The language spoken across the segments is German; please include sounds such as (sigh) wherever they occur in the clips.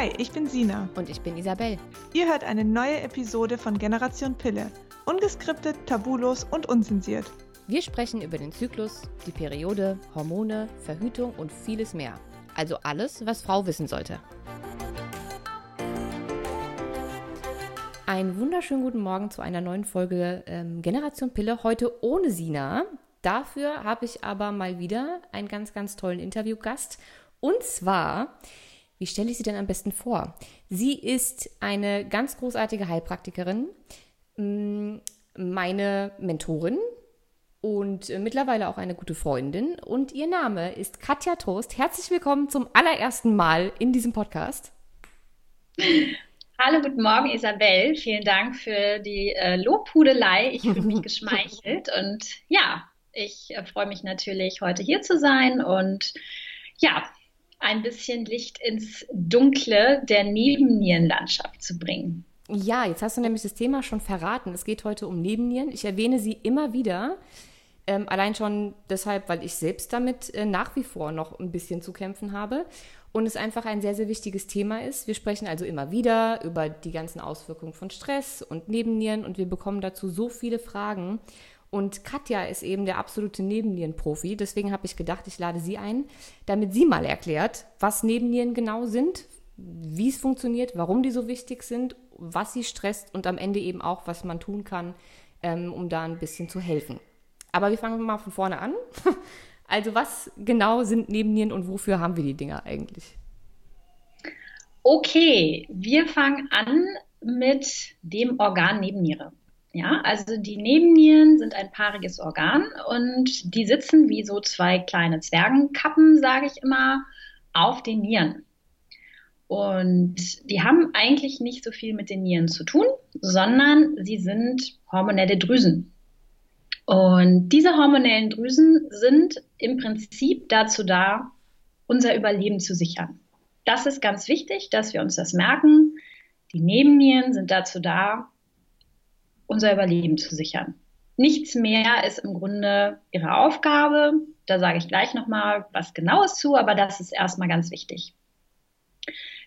Hi, ich bin Sina. Und ich bin Isabel. Ihr hört eine neue Episode von Generation Pille. Ungeskriptet, tabulos und unzensiert. Wir sprechen über den Zyklus, die Periode, Hormone, Verhütung und vieles mehr. Also alles, was Frau wissen sollte. Einen wunderschönen guten Morgen zu einer neuen Folge ähm, Generation Pille. Heute ohne Sina. Dafür habe ich aber mal wieder einen ganz, ganz tollen Interviewgast. Und zwar, wie stelle ich sie denn am besten vor? Sie ist eine ganz großartige Heilpraktikerin, mm, meine Mentorin und mittlerweile auch eine gute Freundin. Und ihr Name ist Katja Trost. Herzlich willkommen zum allerersten Mal in diesem Podcast. Hallo, guten Morgen, Isabel. Vielen Dank für die äh, Lobhudelei. Ich fühle mich (laughs) geschmeichelt und ja, ich äh, freue mich natürlich, heute hier zu sein und ja, ein bisschen Licht ins Dunkle der Nebennierenlandschaft zu bringen. Ja, jetzt hast du nämlich das Thema schon verraten. Es geht heute um Nebennieren. Ich erwähne sie immer wieder. Ähm, allein schon deshalb, weil ich selbst damit äh, nach wie vor noch ein bisschen zu kämpfen habe und es einfach ein sehr, sehr wichtiges Thema ist. Wir sprechen also immer wieder über die ganzen Auswirkungen von Stress und Nebennieren und wir bekommen dazu so viele Fragen. Und Katja ist eben der absolute Nebennierenprofi. Deswegen habe ich gedacht, ich lade sie ein, damit sie mal erklärt, was Nebennieren genau sind, wie es funktioniert, warum die so wichtig sind, was sie stresst und am Ende eben auch, was man tun kann, ähm, um da ein bisschen zu helfen. Aber wir fangen mal von vorne an. (laughs) Also was genau sind Nebennieren und wofür haben wir die Dinger eigentlich? Okay, wir fangen an mit dem Organ Nebenniere. Ja, also die Nebennieren sind ein paariges Organ und die sitzen wie so zwei kleine Zwergenkappen, sage ich immer, auf den Nieren. Und die haben eigentlich nicht so viel mit den Nieren zu tun, sondern sie sind hormonelle Drüsen. Und diese hormonellen Drüsen sind im Prinzip dazu da, unser Überleben zu sichern. Das ist ganz wichtig, dass wir uns das merken. Die Nebennieren sind dazu da, unser Überleben zu sichern. Nichts mehr ist im Grunde ihre Aufgabe. Da sage ich gleich nochmal was Genaues zu, aber das ist erstmal ganz wichtig.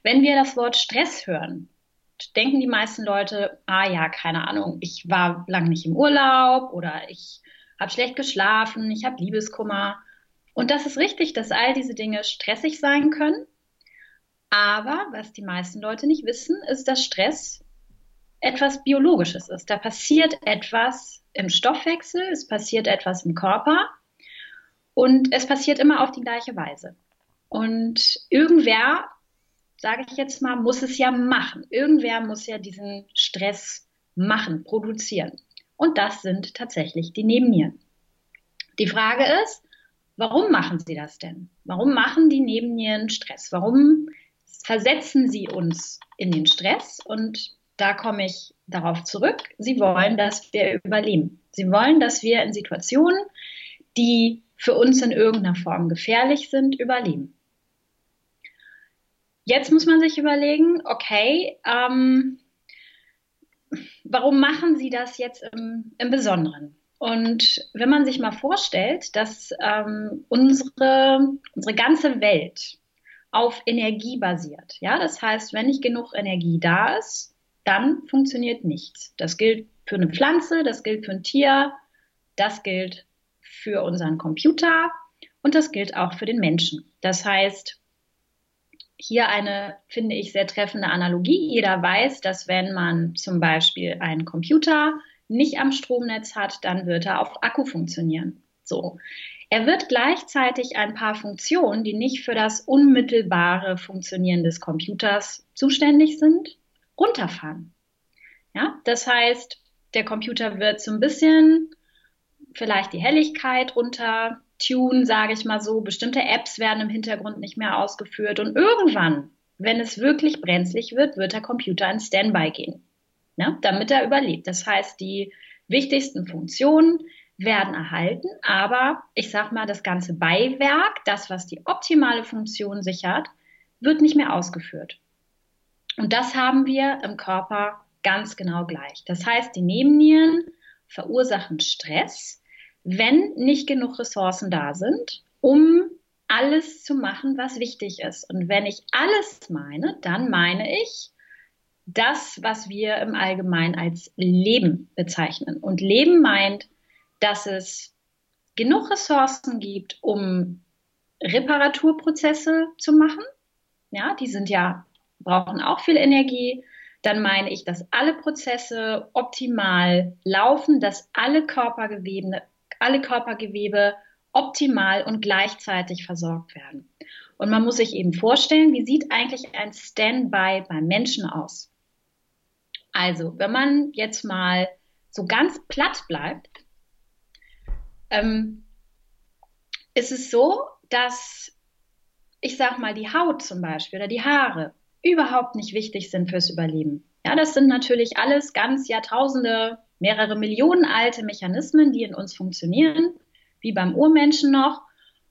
Wenn wir das Wort Stress hören, denken die meisten Leute, ah ja, keine Ahnung, ich war lang nicht im Urlaub oder ich habe schlecht geschlafen, ich habe Liebeskummer. Und das ist richtig, dass all diese Dinge stressig sein können. Aber was die meisten Leute nicht wissen, ist, dass Stress etwas Biologisches ist. Da passiert etwas im Stoffwechsel, es passiert etwas im Körper und es passiert immer auf die gleiche Weise. Und irgendwer sage ich jetzt mal, muss es ja machen. Irgendwer muss ja diesen Stress machen, produzieren. Und das sind tatsächlich die Nebennieren. Die Frage ist, warum machen sie das denn? Warum machen die Nebennieren Stress? Warum versetzen sie uns in den Stress? Und da komme ich darauf zurück. Sie wollen, dass wir überleben. Sie wollen, dass wir in Situationen, die für uns in irgendeiner Form gefährlich sind, überleben. Jetzt muss man sich überlegen, okay, ähm, warum machen Sie das jetzt im, im, Besonderen? Und wenn man sich mal vorstellt, dass ähm, unsere, unsere ganze Welt auf Energie basiert, ja, das heißt, wenn nicht genug Energie da ist, dann funktioniert nichts. Das gilt für eine Pflanze, das gilt für ein Tier, das gilt für unseren Computer und das gilt auch für den Menschen. Das heißt, hier eine, finde ich, sehr treffende Analogie. Jeder weiß, dass wenn man zum Beispiel einen Computer nicht am Stromnetz hat, dann wird er auf Akku funktionieren. So. Er wird gleichzeitig ein paar Funktionen, die nicht für das unmittelbare Funktionieren des Computers zuständig sind, runterfahren. Ja, das heißt, der Computer wird so ein bisschen vielleicht die Helligkeit runter tune, sage ich mal so. Bestimmte Apps werden im Hintergrund nicht mehr ausgeführt und irgendwann, wenn es wirklich brenzlig wird, wird der Computer in Standby gehen, ne, damit er überlebt. Das heißt, die wichtigsten Funktionen werden erhalten, aber ich sag mal, das ganze Beiwerk, das, was die optimale Funktion sichert, wird nicht mehr ausgeführt. Und das haben wir im Körper ganz genau gleich. Das heißt, die Nebennieren verursachen Stress, wenn nicht genug Ressourcen da sind, um alles zu machen, was wichtig ist. Und wenn ich alles meine, dann meine ich das, was wir im Allgemeinen als Leben bezeichnen. Und Leben meint, dass es genug Ressourcen gibt, um Reparaturprozesse zu machen. Ja, die sind ja, brauchen auch viel Energie. Dann meine ich, dass alle Prozesse optimal laufen, dass alle Körpergewebe, alle Körpergewebe optimal und gleichzeitig versorgt werden. Und man muss sich eben vorstellen, wie sieht eigentlich ein Standby beim Menschen aus? Also, wenn man jetzt mal so ganz platt bleibt, ähm, ist es so, dass ich sag mal die Haut zum Beispiel oder die Haare überhaupt nicht wichtig sind fürs Überleben. Ja, das sind natürlich alles ganz Jahrtausende, mehrere Millionen alte Mechanismen, die in uns funktionieren, wie beim Urmenschen noch.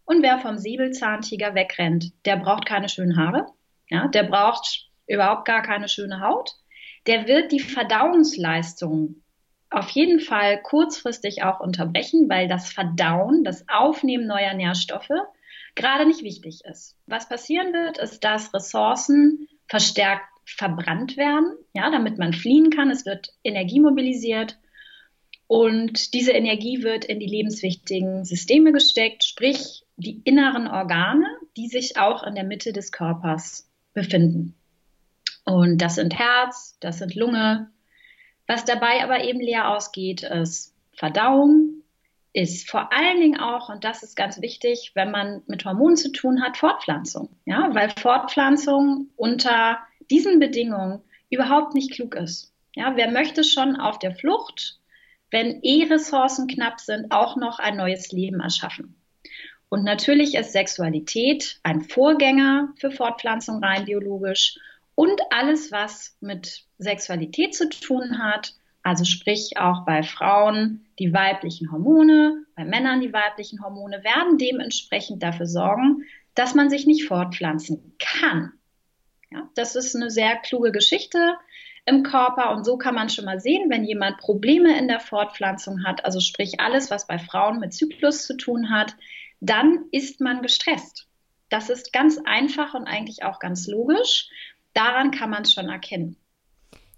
Und wer vom Säbelzahntiger wegrennt, der braucht keine schönen Haare. Ja, der braucht überhaupt gar keine schöne Haut. Der wird die Verdauungsleistung auf jeden Fall kurzfristig auch unterbrechen, weil das Verdauen, das Aufnehmen neuer Nährstoffe gerade nicht wichtig ist. Was passieren wird, ist, dass Ressourcen verstärkt verbrannt werden, ja, damit man fliehen kann. Es wird Energie mobilisiert und diese Energie wird in die lebenswichtigen Systeme gesteckt, sprich die inneren Organe, die sich auch in der Mitte des Körpers befinden. Und das sind Herz, das sind Lunge. Was dabei aber eben leer ausgeht, ist Verdauung, ist vor allen Dingen auch, und das ist ganz wichtig, wenn man mit Hormonen zu tun hat, Fortpflanzung. Ja, weil Fortpflanzung unter diesen Bedingungen überhaupt nicht klug ist. Ja, wer möchte schon auf der Flucht, wenn eh Ressourcen knapp sind, auch noch ein neues Leben erschaffen? Und natürlich ist Sexualität ein Vorgänger für Fortpflanzung rein biologisch und alles, was mit Sexualität zu tun hat, also sprich auch bei Frauen die weiblichen Hormone, bei Männern die weiblichen Hormone werden dementsprechend dafür sorgen, dass man sich nicht fortpflanzen kann. Ja, das ist eine sehr kluge Geschichte im Körper und so kann man schon mal sehen, wenn jemand Probleme in der Fortpflanzung hat, also sprich alles, was bei Frauen mit Zyklus zu tun hat, dann ist man gestresst. Das ist ganz einfach und eigentlich auch ganz logisch. Daran kann man es schon erkennen.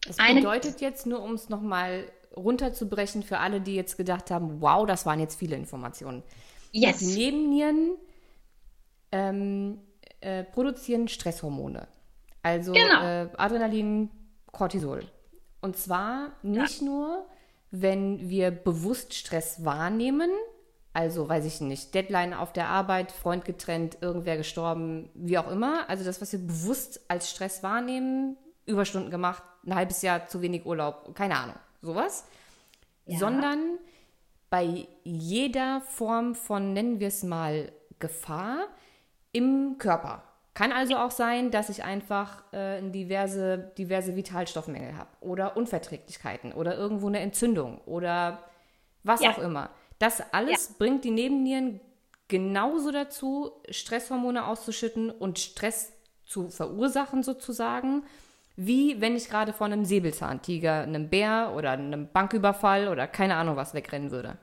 Das bedeutet jetzt nur, um es nochmal runterzubrechen für alle, die jetzt gedacht haben, wow, das waren jetzt viele Informationen. Yes. Die Nebennieren ähm, äh, produzieren Stresshormone. Also genau. äh, Adrenalin, Cortisol. Und zwar nicht ja. nur, wenn wir bewusst Stress wahrnehmen, also weiß ich nicht, Deadline auf der Arbeit, Freund getrennt, irgendwer gestorben, wie auch immer. Also das, was wir bewusst als Stress wahrnehmen, Überstunden gemacht, ein halbes Jahr zu wenig Urlaub, keine Ahnung, sowas. Ja. Sondern bei jeder Form von, nennen wir es mal, Gefahr im Körper. Kann also auch sein, dass ich einfach äh, diverse, diverse Vitalstoffmängel habe oder Unverträglichkeiten oder irgendwo eine Entzündung oder was ja. auch immer. Das alles ja. bringt die Nebennieren genauso dazu, Stresshormone auszuschütten und Stress zu verursachen sozusagen wie wenn ich gerade von einem Säbelzahntiger, einem Bär oder einem Banküberfall oder keine Ahnung was wegrennen würde.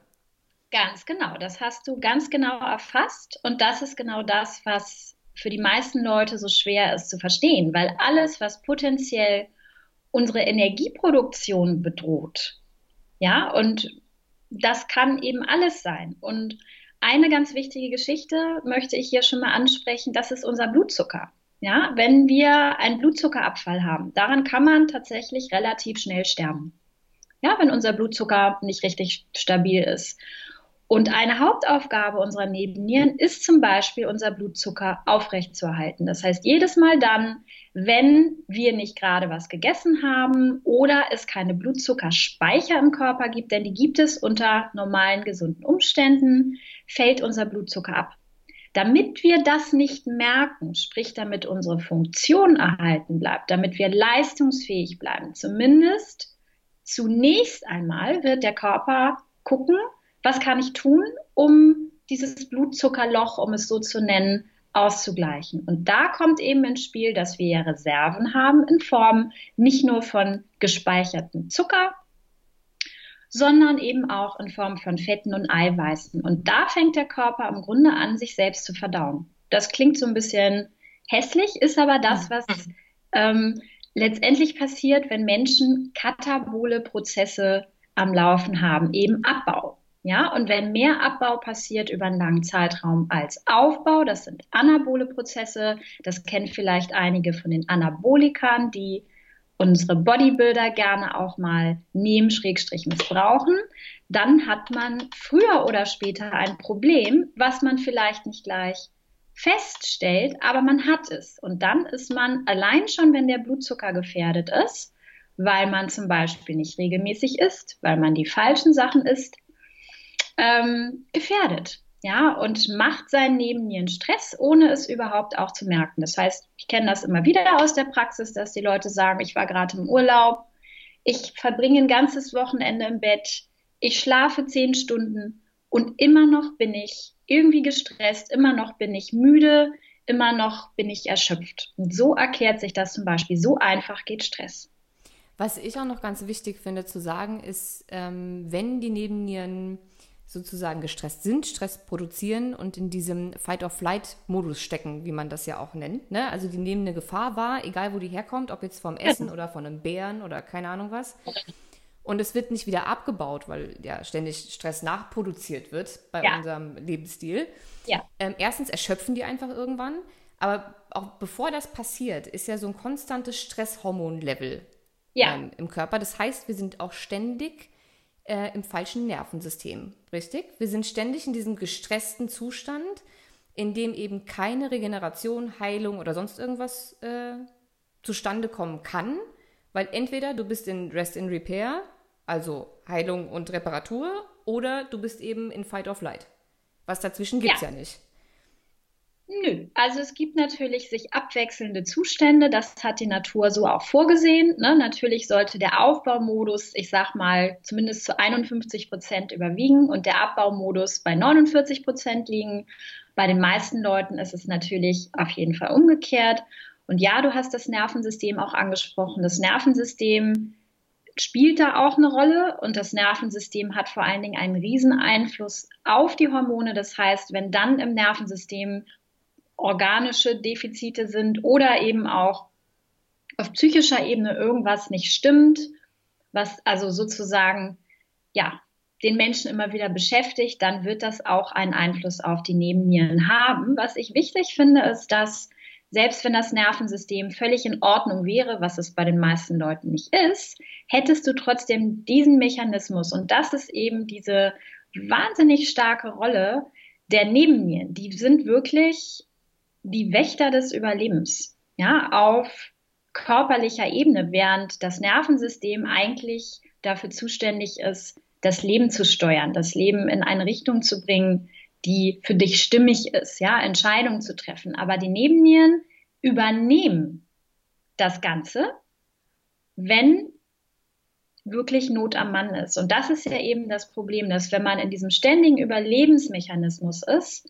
Ganz genau, das hast du ganz genau erfasst und das ist genau das, was für die meisten Leute so schwer ist zu verstehen, weil alles, was potenziell unsere Energieproduktion bedroht, ja, und das kann eben alles sein. Und eine ganz wichtige Geschichte möchte ich hier schon mal ansprechen, das ist unser Blutzucker. Ja, wenn wir einen Blutzuckerabfall haben, daran kann man tatsächlich relativ schnell sterben. Ja, wenn unser Blutzucker nicht richtig stabil ist. Und eine Hauptaufgabe unserer Nebennieren ist zum Beispiel, unser Blutzucker aufrechtzuerhalten. Das heißt, jedes Mal dann, wenn wir nicht gerade was gegessen haben oder es keine Blutzuckerspeicher im Körper gibt, denn die gibt es unter normalen, gesunden Umständen, fällt unser Blutzucker ab. Damit wir das nicht merken, sprich damit unsere Funktion erhalten bleibt, damit wir leistungsfähig bleiben, zumindest zunächst einmal wird der Körper gucken, was kann ich tun, um dieses Blutzuckerloch, um es so zu nennen, auszugleichen. Und da kommt eben ins Spiel, dass wir ja Reserven haben in Form nicht nur von gespeichertem Zucker, sondern eben auch in Form von Fetten und Eiweißen. Und da fängt der Körper im Grunde an, sich selbst zu verdauen. Das klingt so ein bisschen hässlich, ist aber das, was ähm, letztendlich passiert, wenn Menschen katabole Prozesse am Laufen haben, eben Abbau. Ja, und wenn mehr Abbau passiert über einen langen Zeitraum als Aufbau, das sind anabole Prozesse, das kennen vielleicht einige von den Anabolikern, die unsere Bodybuilder gerne auch mal nehmen, Schrägstrich missbrauchen, dann hat man früher oder später ein Problem, was man vielleicht nicht gleich feststellt, aber man hat es. Und dann ist man allein schon, wenn der Blutzucker gefährdet ist, weil man zum Beispiel nicht regelmäßig isst, weil man die falschen Sachen isst, ähm, gefährdet. Ja, und macht seinen Nebennieren Stress, ohne es überhaupt auch zu merken. Das heißt, ich kenne das immer wieder aus der Praxis, dass die Leute sagen, ich war gerade im Urlaub, ich verbringe ein ganzes Wochenende im Bett, ich schlafe zehn Stunden und immer noch bin ich irgendwie gestresst, immer noch bin ich müde, immer noch bin ich erschöpft. Und so erklärt sich das zum Beispiel. So einfach geht Stress. Was ich auch noch ganz wichtig finde zu sagen, ist, ähm, wenn die Nebennieren sozusagen gestresst sind, Stress produzieren und in diesem Fight-or-Flight-Modus stecken, wie man das ja auch nennt. Ne? Also die nehmen eine Gefahr wahr, egal wo die herkommt, ob jetzt vom Essen oder von einem Bären oder keine Ahnung was. Und es wird nicht wieder abgebaut, weil ja ständig Stress nachproduziert wird bei ja. unserem Lebensstil. Ja. Ähm, erstens erschöpfen die einfach irgendwann. Aber auch bevor das passiert, ist ja so ein konstantes Stresshormonlevel ja. ähm, im Körper. Das heißt, wir sind auch ständig äh, im falschen Nervensystem, richtig? Wir sind ständig in diesem gestressten Zustand, in dem eben keine Regeneration, Heilung oder sonst irgendwas äh, zustande kommen kann, weil entweder du bist in Rest in Repair, also Heilung und Reparatur, oder du bist eben in Fight or Flight. Was dazwischen gibt es ja. ja nicht. Nö, also es gibt natürlich sich abwechselnde Zustände, das hat die Natur so auch vorgesehen. Ne? Natürlich sollte der Aufbaumodus, ich sag mal, zumindest zu 51 Prozent überwiegen und der Abbaumodus bei 49 Prozent liegen. Bei den meisten Leuten ist es natürlich auf jeden Fall umgekehrt. Und ja, du hast das Nervensystem auch angesprochen. Das Nervensystem spielt da auch eine Rolle und das Nervensystem hat vor allen Dingen einen riesen Einfluss auf die Hormone. Das heißt, wenn dann im Nervensystem organische Defizite sind oder eben auch auf psychischer Ebene irgendwas nicht stimmt, was also sozusagen, ja, den Menschen immer wieder beschäftigt, dann wird das auch einen Einfluss auf die Nebennieren haben. Was ich wichtig finde, ist, dass selbst wenn das Nervensystem völlig in Ordnung wäre, was es bei den meisten Leuten nicht ist, hättest du trotzdem diesen Mechanismus. Und das ist eben diese wahnsinnig starke Rolle der Nebennieren. Die sind wirklich die Wächter des Überlebens, ja, auf körperlicher Ebene, während das Nervensystem eigentlich dafür zuständig ist, das Leben zu steuern, das Leben in eine Richtung zu bringen, die für dich stimmig ist, ja, Entscheidungen zu treffen. Aber die Nebennieren übernehmen das Ganze, wenn wirklich Not am Mann ist. Und das ist ja eben das Problem, dass wenn man in diesem ständigen Überlebensmechanismus ist,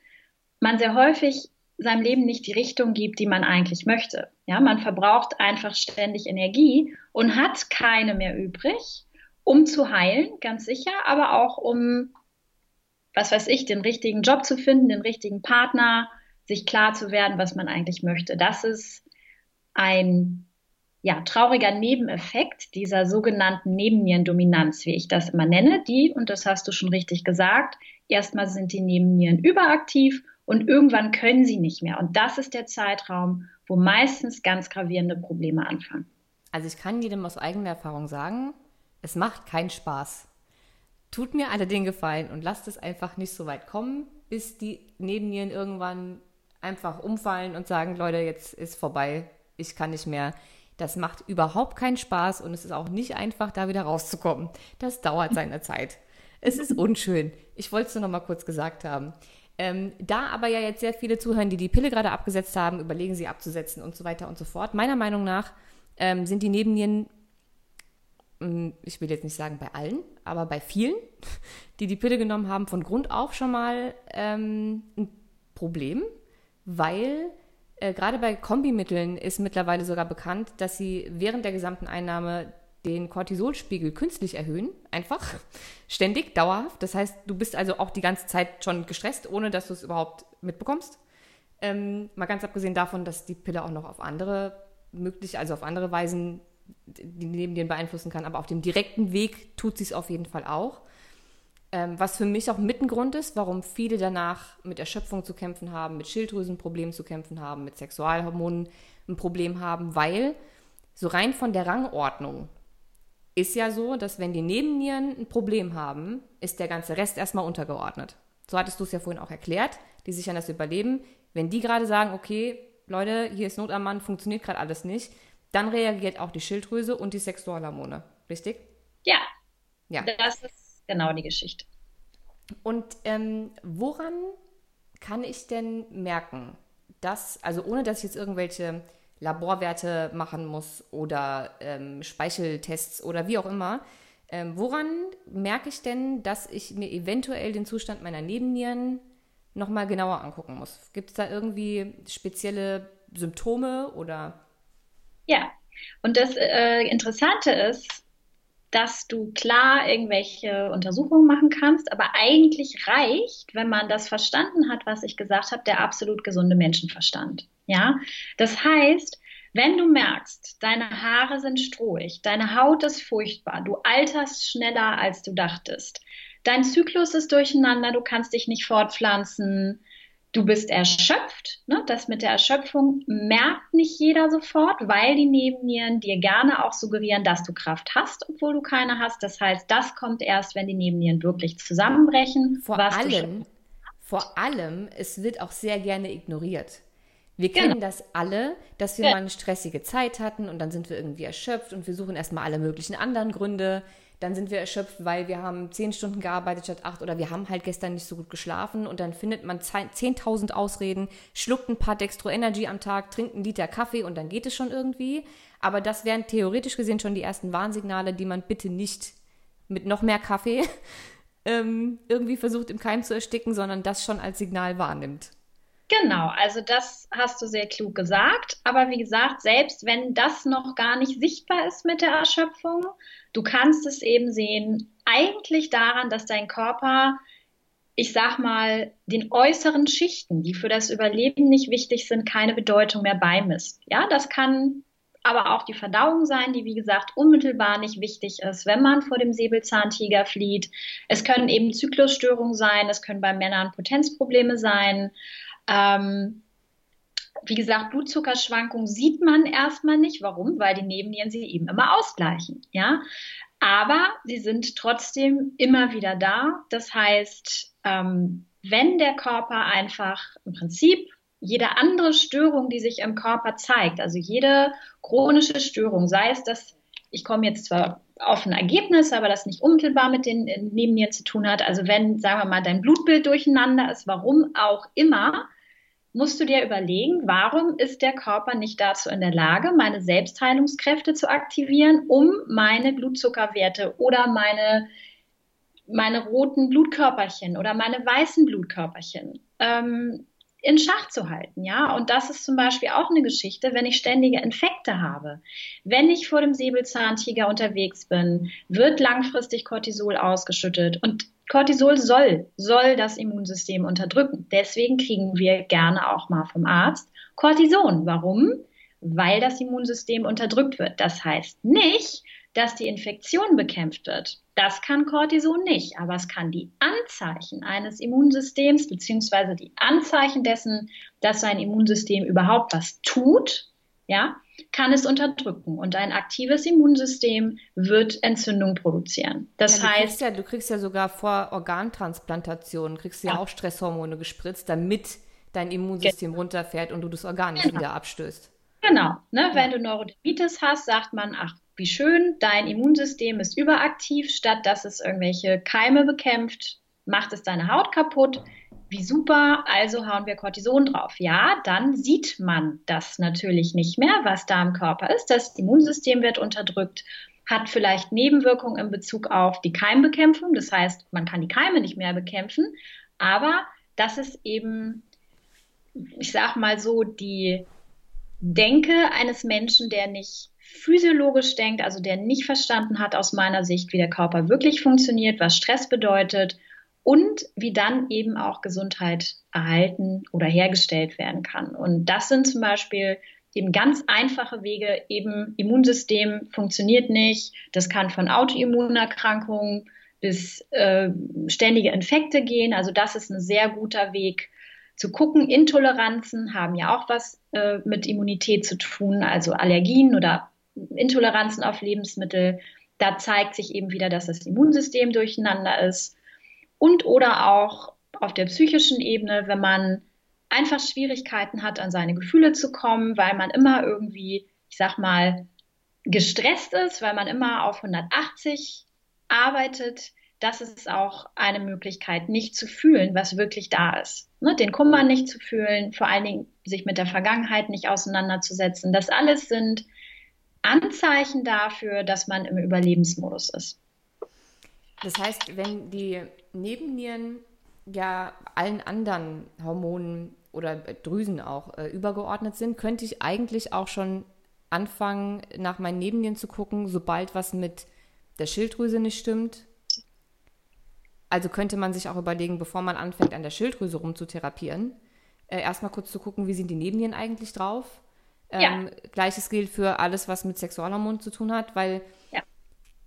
man sehr häufig seinem Leben nicht die Richtung gibt, die man eigentlich möchte. Ja, man verbraucht einfach ständig Energie und hat keine mehr übrig, um zu heilen, ganz sicher, aber auch um, was weiß ich, den richtigen Job zu finden, den richtigen Partner, sich klar zu werden, was man eigentlich möchte. Das ist ein ja, trauriger Nebeneffekt dieser sogenannten Nebennierendominanz, wie ich das immer nenne, die, und das hast du schon richtig gesagt, erstmal sind die Nebennieren überaktiv und irgendwann können sie nicht mehr. Und das ist der Zeitraum, wo meistens ganz gravierende Probleme anfangen. Also ich kann jedem aus eigener Erfahrung sagen, es macht keinen Spaß. Tut mir alle den Gefallen und lasst es einfach nicht so weit kommen, bis die Nebennieren irgendwann einfach umfallen und sagen, Leute, jetzt ist vorbei, ich kann nicht mehr. Das macht überhaupt keinen Spaß und es ist auch nicht einfach, da wieder rauszukommen. Das dauert seine Zeit. Es ist unschön. Ich wollte es nur noch mal kurz gesagt haben. Ähm, da aber ja jetzt sehr viele zuhören, die die Pille gerade abgesetzt haben, überlegen sie abzusetzen und so weiter und so fort. Meiner Meinung nach ähm, sind die Nebennieren, ich will jetzt nicht sagen bei allen, aber bei vielen, (laughs) die die Pille genommen haben, von Grund auf schon mal ähm, ein Problem, weil äh, gerade bei Kombimitteln ist mittlerweile sogar bekannt, dass sie während der gesamten Einnahme den Cortisolspiegel künstlich erhöhen, einfach, ständig, dauerhaft. Das heißt, du bist also auch die ganze Zeit schon gestresst, ohne dass du es überhaupt mitbekommst. Ähm, mal ganz abgesehen davon, dass die Pille auch noch auf andere möglich, also auf andere Weisen die Nebennieren beeinflussen kann, aber auf dem direkten Weg tut sie es auf jeden Fall auch. Ähm, was für mich auch mit ist, warum viele danach mit Erschöpfung zu kämpfen haben, mit Schilddrüsenproblemen zu kämpfen haben, mit Sexualhormonen ein Problem haben, weil so rein von der Rangordnung ist ja so, dass wenn die Nebennieren ein Problem haben, ist der ganze Rest erstmal untergeordnet. So hattest du es ja vorhin auch erklärt, die sichern das Überleben. Wenn die gerade sagen, okay, Leute, hier ist Not am Mann, funktioniert gerade alles nicht, dann reagiert auch die Schilddrüse und die Sexualhormone. Richtig? Ja. Ja. Das ist genau die Geschichte. Und ähm, woran kann ich denn merken, dass, also ohne dass ich jetzt irgendwelche Laborwerte machen muss oder ähm, Speicheltests oder wie auch immer, ähm, woran merke ich denn, dass ich mir eventuell den Zustand meiner Nebennieren nochmal genauer angucken muss? Gibt es da irgendwie spezielle Symptome oder? Ja, und das äh, Interessante ist, dass du klar irgendwelche Untersuchungen machen kannst, aber eigentlich reicht, wenn man das verstanden hat, was ich gesagt habe, der absolut gesunde Menschenverstand. Ja, das heißt, wenn du merkst, deine Haare sind strohig, deine Haut ist furchtbar, du alterst schneller als du dachtest, dein Zyklus ist durcheinander, du kannst dich nicht fortpflanzen, du bist erschöpft. Ne? Das mit der Erschöpfung merkt nicht jeder sofort, weil die Nebennieren dir gerne auch suggerieren, dass du Kraft hast, obwohl du keine hast. Das heißt, das kommt erst, wenn die Nebennieren wirklich zusammenbrechen. Vor allem, vor allem, es wird auch sehr gerne ignoriert. Wir kennen genau. das alle, dass wir ja. mal eine stressige Zeit hatten und dann sind wir irgendwie erschöpft und wir suchen erstmal alle möglichen anderen Gründe dann sind wir erschöpft, weil wir haben zehn Stunden gearbeitet statt acht oder wir haben halt gestern nicht so gut geschlafen und dann findet man 10.000 Ausreden, schluckt ein paar Dextro Energy am Tag, trinkt einen Liter Kaffee und dann geht es schon irgendwie. Aber das wären theoretisch gesehen schon die ersten Warnsignale, die man bitte nicht mit noch mehr Kaffee (laughs) ähm, irgendwie versucht im Keim zu ersticken, sondern das schon als Signal wahrnimmt. Genau, also das hast du sehr klug gesagt. Aber wie gesagt, selbst wenn das noch gar nicht sichtbar ist mit der Erschöpfung, du kannst es eben sehen, eigentlich daran, dass dein Körper, ich sag mal, den äußeren Schichten, die für das Überleben nicht wichtig sind, keine Bedeutung mehr beimisst. Ja, das kann aber auch die Verdauung sein, die wie gesagt unmittelbar nicht wichtig ist, wenn man vor dem Säbelzahntiger flieht. Es können eben Zyklusstörungen sein, es können bei Männern Potenzprobleme sein. Ähm, wie gesagt, Blutzuckerschwankungen sieht man erstmal nicht. Warum? Weil die Nebennieren sie eben immer ausgleichen. Ja, aber sie sind trotzdem immer wieder da. Das heißt, ähm, wenn der Körper einfach im Prinzip jede andere Störung, die sich im Körper zeigt, also jede chronische Störung, sei es, dass ich komme jetzt zwar auf ein Ergebnis, aber das nicht unmittelbar mit den Nebennieren zu tun hat. Also wenn, sagen wir mal, dein Blutbild durcheinander ist, warum auch immer, musst du dir überlegen, warum ist der Körper nicht dazu in der Lage, meine Selbstheilungskräfte zu aktivieren, um meine Blutzuckerwerte oder meine, meine roten Blutkörperchen oder meine weißen Blutkörperchen ähm, in Schach zu halten, ja. Und das ist zum Beispiel auch eine Geschichte, wenn ich ständige Infekte habe. Wenn ich vor dem Säbelzahntiger unterwegs bin, wird langfristig Cortisol ausgeschüttet und Cortisol soll, soll das Immunsystem unterdrücken. Deswegen kriegen wir gerne auch mal vom Arzt Cortison. Warum? Weil das Immunsystem unterdrückt wird. Das heißt nicht, dass die Infektion bekämpft wird. Das kann Cortison nicht, aber es kann die Anzeichen eines Immunsystems beziehungsweise die Anzeichen dessen, dass sein Immunsystem überhaupt was tut, ja, kann es unterdrücken und ein aktives Immunsystem wird Entzündung produzieren. Das ja, du heißt, kriegst ja, du kriegst ja sogar vor Organtransplantationen kriegst du ja, ja auch Stresshormone gespritzt, damit dein Immunsystem genau. runterfährt und du das Organ nicht genau. wieder abstößt. Genau, ne? Wenn du Neurodermitis hast, sagt man, ach, wie schön, dein Immunsystem ist überaktiv, statt dass es irgendwelche Keime bekämpft, macht es deine Haut kaputt. Wie super, also hauen wir Cortison drauf. Ja, dann sieht man das natürlich nicht mehr, was da im Körper ist. Das Immunsystem wird unterdrückt, hat vielleicht Nebenwirkungen in Bezug auf die Keimbekämpfung. Das heißt, man kann die Keime nicht mehr bekämpfen. Aber das ist eben, ich sag mal so, die Denke eines Menschen, der nicht physiologisch denkt, also der nicht verstanden hat aus meiner Sicht, wie der Körper wirklich funktioniert, was Stress bedeutet und wie dann eben auch Gesundheit erhalten oder hergestellt werden kann. Und das sind zum Beispiel eben ganz einfache Wege, eben Immunsystem funktioniert nicht. Das kann von Autoimmunerkrankungen bis äh, ständige Infekte gehen. Also das ist ein sehr guter Weg zu gucken. Intoleranzen haben ja auch was äh, mit Immunität zu tun, also Allergien oder Intoleranzen auf Lebensmittel. Da zeigt sich eben wieder, dass das Immunsystem durcheinander ist. Und oder auch auf der psychischen Ebene, wenn man einfach Schwierigkeiten hat, an seine Gefühle zu kommen, weil man immer irgendwie, ich sag mal, gestresst ist, weil man immer auf 180 arbeitet, das ist auch eine Möglichkeit, nicht zu fühlen, was wirklich da ist. Ne? Den Kummer nicht zu fühlen, vor allen Dingen sich mit der Vergangenheit nicht auseinanderzusetzen. Das alles sind Anzeichen dafür, dass man im Überlebensmodus ist. Das heißt, wenn die Nebennieren ja allen anderen Hormonen oder Drüsen auch äh, übergeordnet sind, könnte ich eigentlich auch schon anfangen, nach meinen Nebennieren zu gucken, sobald was mit der Schilddrüse nicht stimmt. Also könnte man sich auch überlegen, bevor man anfängt, an der Schilddrüse rumzutherapieren, äh, erstmal kurz zu gucken, wie sind die Nebennieren eigentlich drauf. Ähm, ja. Gleiches gilt für alles, was mit Sexualhormonen zu tun hat, weil.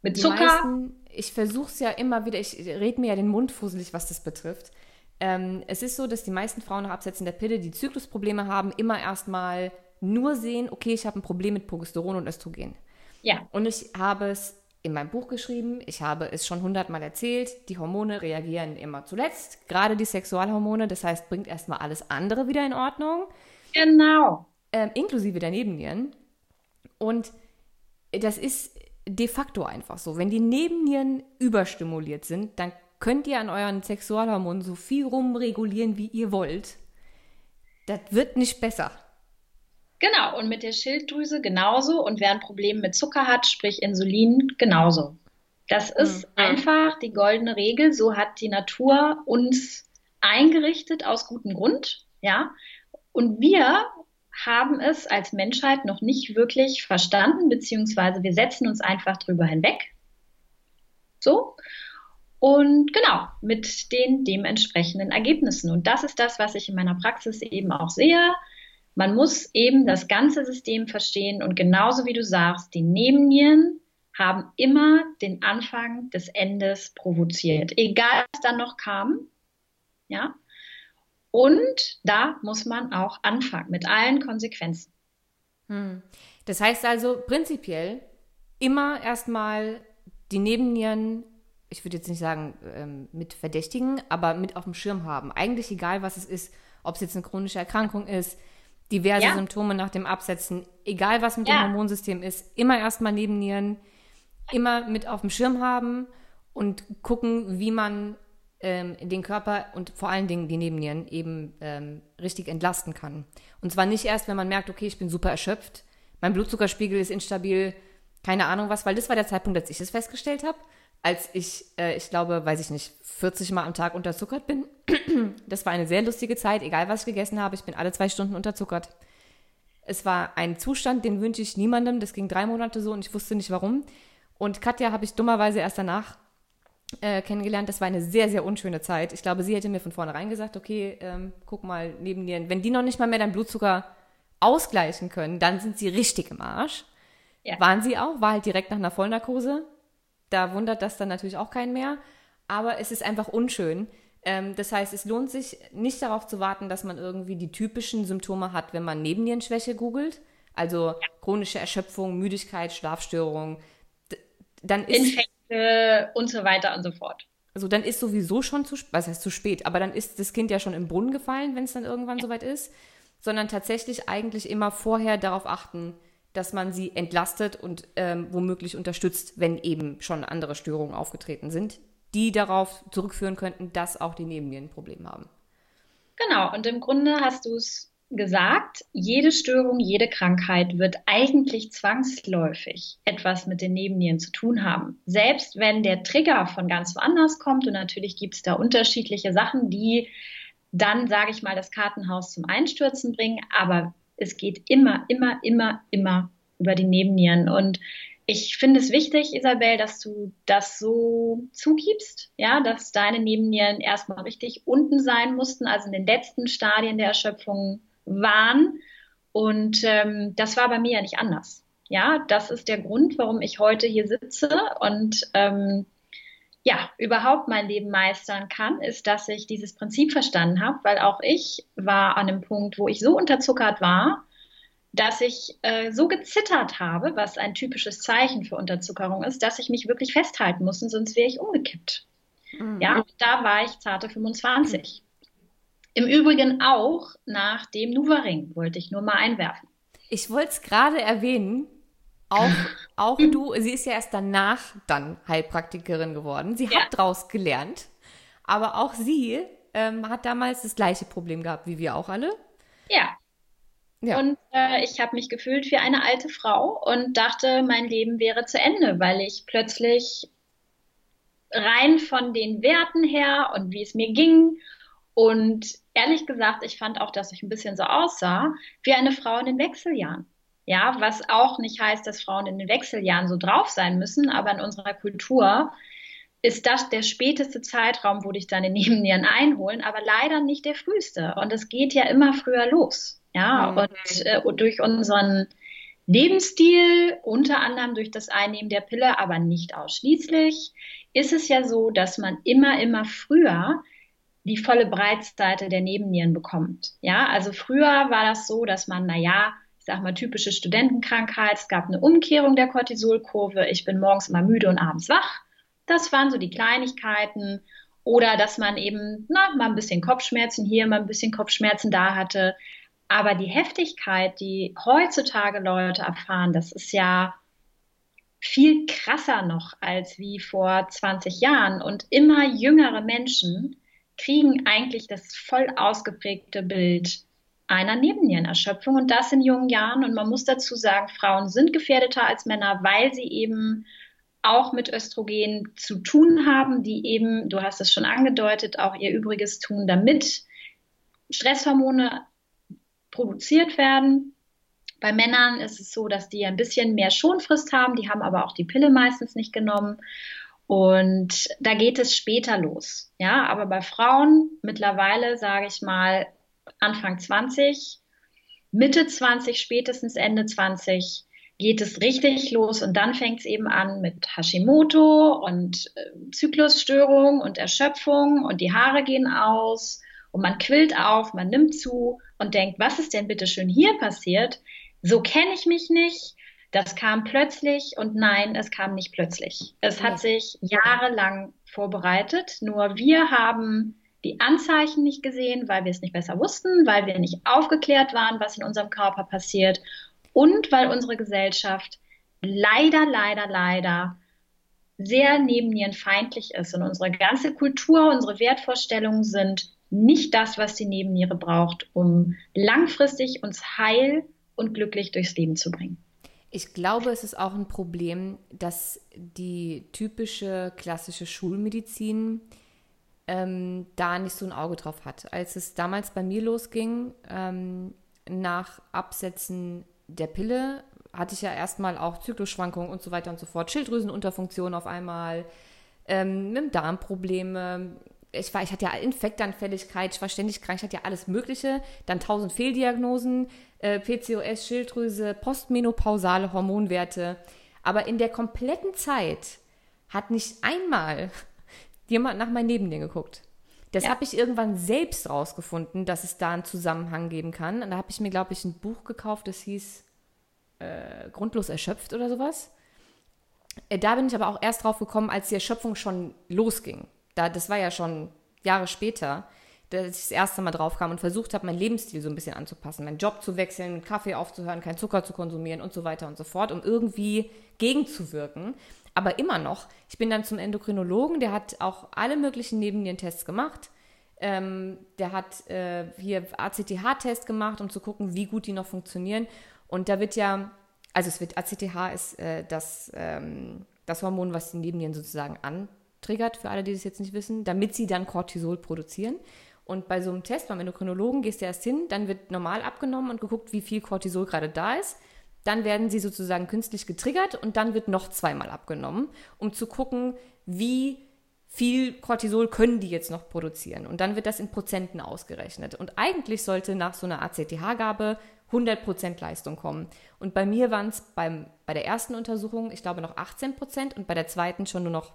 Mit Zucker. Meisten, ich versuche es ja immer wieder, ich rede mir ja den Mund fusselig, was das betrifft. Ähm, es ist so, dass die meisten Frauen nach Absetzen der Pille, die Zyklusprobleme haben, immer erstmal nur sehen, okay, ich habe ein Problem mit Progesteron und Östrogen. Ja. Und ich habe es in meinem Buch geschrieben, ich habe es schon hundertmal erzählt, die Hormone reagieren immer zuletzt, gerade die Sexualhormone, das heißt, bringt erstmal alles andere wieder in Ordnung. Genau. Ähm, inklusive der Nebennieren. Und das ist de facto einfach so. Wenn die Nebennieren überstimuliert sind, dann könnt ihr an euren Sexualhormonen so viel rumregulieren, wie ihr wollt. Das wird nicht besser. Genau, und mit der Schilddrüse genauso. Und wer ein Problem mit Zucker hat, sprich Insulin, genauso. Das ist mhm. einfach die goldene Regel. So hat die Natur uns eingerichtet aus gutem Grund. Ja. Und wir haben es als Menschheit noch nicht wirklich verstanden, beziehungsweise wir setzen uns einfach drüber hinweg. So. Und genau, mit den dementsprechenden Ergebnissen. Und das ist das, was ich in meiner Praxis eben auch sehe. Man muss eben das ganze System verstehen und genauso wie du sagst, die Nebennieren haben immer den Anfang des Endes provoziert, egal was dann noch kam. Ja. Und da muss man auch anfangen mit allen Konsequenzen. Hm. Das heißt also prinzipiell immer erstmal die Nebennieren, ich würde jetzt nicht sagen ähm, mit verdächtigen, aber mit auf dem Schirm haben. Eigentlich egal, was es ist, ob es jetzt eine chronische Erkrankung ist, diverse ja. Symptome nach dem Absetzen, egal was mit ja. dem Hormonsystem ist, immer erstmal Nebennieren, immer mit auf dem Schirm haben und gucken, wie man ähm, den Körper und vor allen Dingen die Nebennieren eben ähm, richtig entlasten kann. Und zwar nicht erst, wenn man merkt, okay, ich bin super erschöpft, mein Blutzuckerspiegel ist instabil, keine Ahnung was, weil das war der Zeitpunkt, als ich es festgestellt habe, als ich, äh, ich glaube, weiß ich nicht, 40 Mal am Tag unterzuckert bin. (clears throat) das war eine sehr lustige Zeit, egal was ich gegessen habe, ich bin alle zwei Stunden unterzuckert. Es war ein Zustand, den wünsche ich niemandem. Das ging drei Monate so und ich wusste nicht warum. Und Katja habe ich dummerweise erst danach äh, kennengelernt. Das war eine sehr, sehr unschöne Zeit. Ich glaube, sie hätte mir von vornherein gesagt, okay, ähm, guck mal neben dir. Wenn die noch nicht mal mehr deinen Blutzucker ausgleichen können, dann sind sie richtig im Arsch. Ja. Waren sie auch, war halt direkt nach einer Vollnarkose. Da wundert das dann natürlich auch keinen mehr. Aber es ist einfach unschön. Ähm, das heißt, es lohnt sich nicht darauf zu warten, dass man irgendwie die typischen Symptome hat, wenn man Nebennierenschwäche googelt. Also ja. chronische Erschöpfung, Müdigkeit, Schlafstörung. Dann ist Infekte und so weiter und so fort. Also dann ist sowieso schon zu, was heißt zu spät, aber dann ist das Kind ja schon im Brunnen gefallen, wenn es dann irgendwann soweit ist, sondern tatsächlich eigentlich immer vorher darauf achten, dass man sie entlastet und ähm, womöglich unterstützt, wenn eben schon andere Störungen aufgetreten sind, die darauf zurückführen könnten, dass auch die Nebennieren ein Problem haben. Genau, und im Grunde hast du es gesagt, jede Störung, jede Krankheit wird eigentlich zwangsläufig etwas mit den Nebennieren zu tun haben. Selbst wenn der Trigger von ganz woanders kommt und natürlich gibt es da unterschiedliche Sachen, die dann, sage ich mal, das Kartenhaus zum Einstürzen bringen, aber es geht immer, immer, immer, immer über die Nebennieren. Und ich finde es wichtig, Isabel, dass du das so zugibst, ja, dass deine Nebennieren erstmal richtig unten sein mussten, also in den letzten Stadien der Erschöpfung waren. Und ähm, das war bei mir ja nicht anders. Ja, das ist der Grund, warum ich heute hier sitze und ähm, ja, überhaupt mein Leben meistern kann, ist, dass ich dieses Prinzip verstanden habe, weil auch ich war an einem Punkt, wo ich so unterzuckert war, dass ich äh, so gezittert habe, was ein typisches Zeichen für Unterzuckerung ist, dass ich mich wirklich festhalten musste, sonst wäre ich umgekippt. Mhm. Ja, da war ich zarte 25. Im Übrigen auch nach dem Nuvaring, wollte ich nur mal einwerfen. Ich wollte es gerade erwähnen, auch, auch (laughs) du, sie ist ja erst danach dann Heilpraktikerin geworden. Sie ja. hat daraus gelernt, aber auch sie ähm, hat damals das gleiche Problem gehabt wie wir auch alle. Ja, ja. Und äh, ich habe mich gefühlt wie eine alte Frau und dachte, mein Leben wäre zu Ende, weil ich plötzlich rein von den Werten her und wie es mir ging und ehrlich gesagt, ich fand auch, dass ich ein bisschen so aussah wie eine Frau in den Wechseljahren. Ja, was auch nicht heißt, dass Frauen in den Wechseljahren so drauf sein müssen, aber in unserer Kultur ist das der späteste Zeitraum, wo dich deine (laughs) Nebennieren einholen, aber leider nicht der früheste. Und es geht ja immer früher los. Ja, mhm. und äh, durch unseren Lebensstil, unter anderem durch das Einnehmen der Pille, aber nicht ausschließlich, ist es ja so, dass man immer, immer früher die volle Breitseite der Nebennieren bekommt. Ja, also früher war das so, dass man, naja, ich sag mal, typische Studentenkrankheit, es gab eine Umkehrung der Cortisolkurve, ich bin morgens immer müde und abends wach. Das waren so die Kleinigkeiten. Oder dass man eben, na, mal ein bisschen Kopfschmerzen hier, mal ein bisschen Kopfschmerzen da hatte. Aber die Heftigkeit, die heutzutage Leute erfahren, das ist ja viel krasser noch als wie vor 20 Jahren. Und immer jüngere Menschen kriegen eigentlich das voll ausgeprägte Bild einer Nebennierenerschöpfung und das in jungen Jahren. Und man muss dazu sagen, Frauen sind gefährdeter als Männer, weil sie eben auch mit Östrogen zu tun haben, die eben, du hast es schon angedeutet, auch ihr Übriges tun, damit Stresshormone produziert werden. Bei Männern ist es so, dass die ein bisschen mehr Schonfrist haben, die haben aber auch die Pille meistens nicht genommen. Und da geht es später los. Ja, aber bei Frauen mittlerweile, sage ich mal, Anfang 20, Mitte 20, spätestens Ende 20 geht es richtig los und dann fängt es eben an mit Hashimoto und äh, Zyklusstörung und Erschöpfung und die Haare gehen aus und man quillt auf, man nimmt zu und denkt, was ist denn bitte schön hier passiert? So kenne ich mich nicht. Das kam plötzlich und nein, es kam nicht plötzlich. Es hat sich jahrelang vorbereitet, nur wir haben die Anzeichen nicht gesehen, weil wir es nicht besser wussten, weil wir nicht aufgeklärt waren, was in unserem Körper passiert und weil unsere Gesellschaft leider, leider, leider sehr nebennierenfeindlich ist und unsere ganze Kultur, unsere Wertvorstellungen sind nicht das, was die Nebenniere braucht, um langfristig uns heil und glücklich durchs Leben zu bringen. Ich glaube, es ist auch ein Problem, dass die typische klassische Schulmedizin ähm, da nicht so ein Auge drauf hat. Als es damals bei mir losging, ähm, nach Absetzen der Pille, hatte ich ja erstmal auch Zyklusschwankungen und so weiter und so fort, Schilddrüsenunterfunktion auf einmal, ähm, mit Darmprobleme, ich war, ich hatte ja Infektanfälligkeit, ich war ständig krank, ich hatte ja alles Mögliche, dann tausend Fehldiagnosen, äh, PCOS, Schilddrüse, postmenopausale Hormonwerte. Aber in der kompletten Zeit hat nicht einmal (laughs) jemand nach meinen Nebennieren geguckt. Das ja. habe ich irgendwann selbst rausgefunden, dass es da einen Zusammenhang geben kann. Und da habe ich mir, glaube ich, ein Buch gekauft, das hieß äh, Grundlos erschöpft oder sowas. Äh, da bin ich aber auch erst drauf gekommen, als die Erschöpfung schon losging da, das war ja schon Jahre später, dass ich das erste Mal drauf kam und versucht habe, meinen Lebensstil so ein bisschen anzupassen, meinen Job zu wechseln, Kaffee aufzuhören, keinen Zucker zu konsumieren und so weiter und so fort, um irgendwie gegenzuwirken. Aber immer noch, ich bin dann zum Endokrinologen, der hat auch alle möglichen Nebennierentests gemacht. Ähm, der hat äh, hier ACTH-Test gemacht, um zu gucken, wie gut die noch funktionieren. Und da wird ja, also es wird, ACTH ist äh, das, ähm, das Hormon, was die Nebennieren sozusagen an triggert, für alle, die das jetzt nicht wissen, damit sie dann Cortisol produzieren. Und bei so einem Test beim Endokrinologen gehst du erst hin, dann wird normal abgenommen und geguckt, wie viel Cortisol gerade da ist. dann werden sie sozusagen künstlich getriggert und dann wird noch zweimal abgenommen, um zu gucken, wie viel Cortisol können die jetzt noch produzieren. Und dann wird das in Prozenten ausgerechnet. Und eigentlich sollte nach so einer ACTH-Gabe 100% Leistung kommen. Und bei mir waren es bei der ersten Untersuchung, ich glaube, noch 18% und bei der zweiten schon nur noch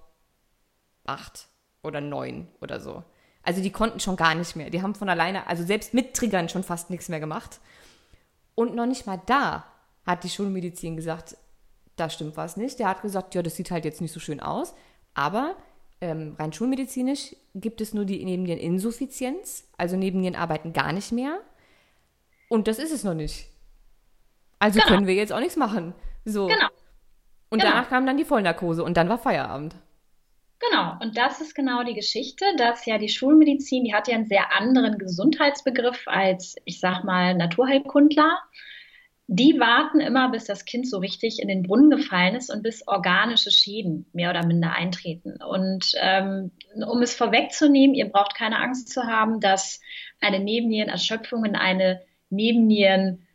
8 oder 9 oder so. Also die konnten schon gar nicht mehr. Die haben von alleine, also selbst mit Triggern schon fast nichts mehr gemacht. Und noch nicht mal da hat die Schulmedizin gesagt, da stimmt was nicht. Der hat gesagt, ja, das sieht halt jetzt nicht so schön aus. Aber ähm, rein schulmedizinisch gibt es nur die Nebenniereninsuffizienz, also Nebennieren arbeiten gar nicht mehr. Und das ist es noch nicht. Also genau. können wir jetzt auch nichts machen. So. Genau. Und genau. danach kam dann die Vollnarkose und dann war Feierabend. Genau, und das ist genau die Geschichte, dass ja die Schulmedizin, die hat ja einen sehr anderen Gesundheitsbegriff als, ich sag mal, Naturheilkundler die warten immer, bis das Kind so richtig in den Brunnen gefallen ist und bis organische Schäden mehr oder minder eintreten. Und ähm, um es vorwegzunehmen, ihr braucht keine Angst zu haben, dass eine Nebennierenerschöpfung in eine Nebennieren,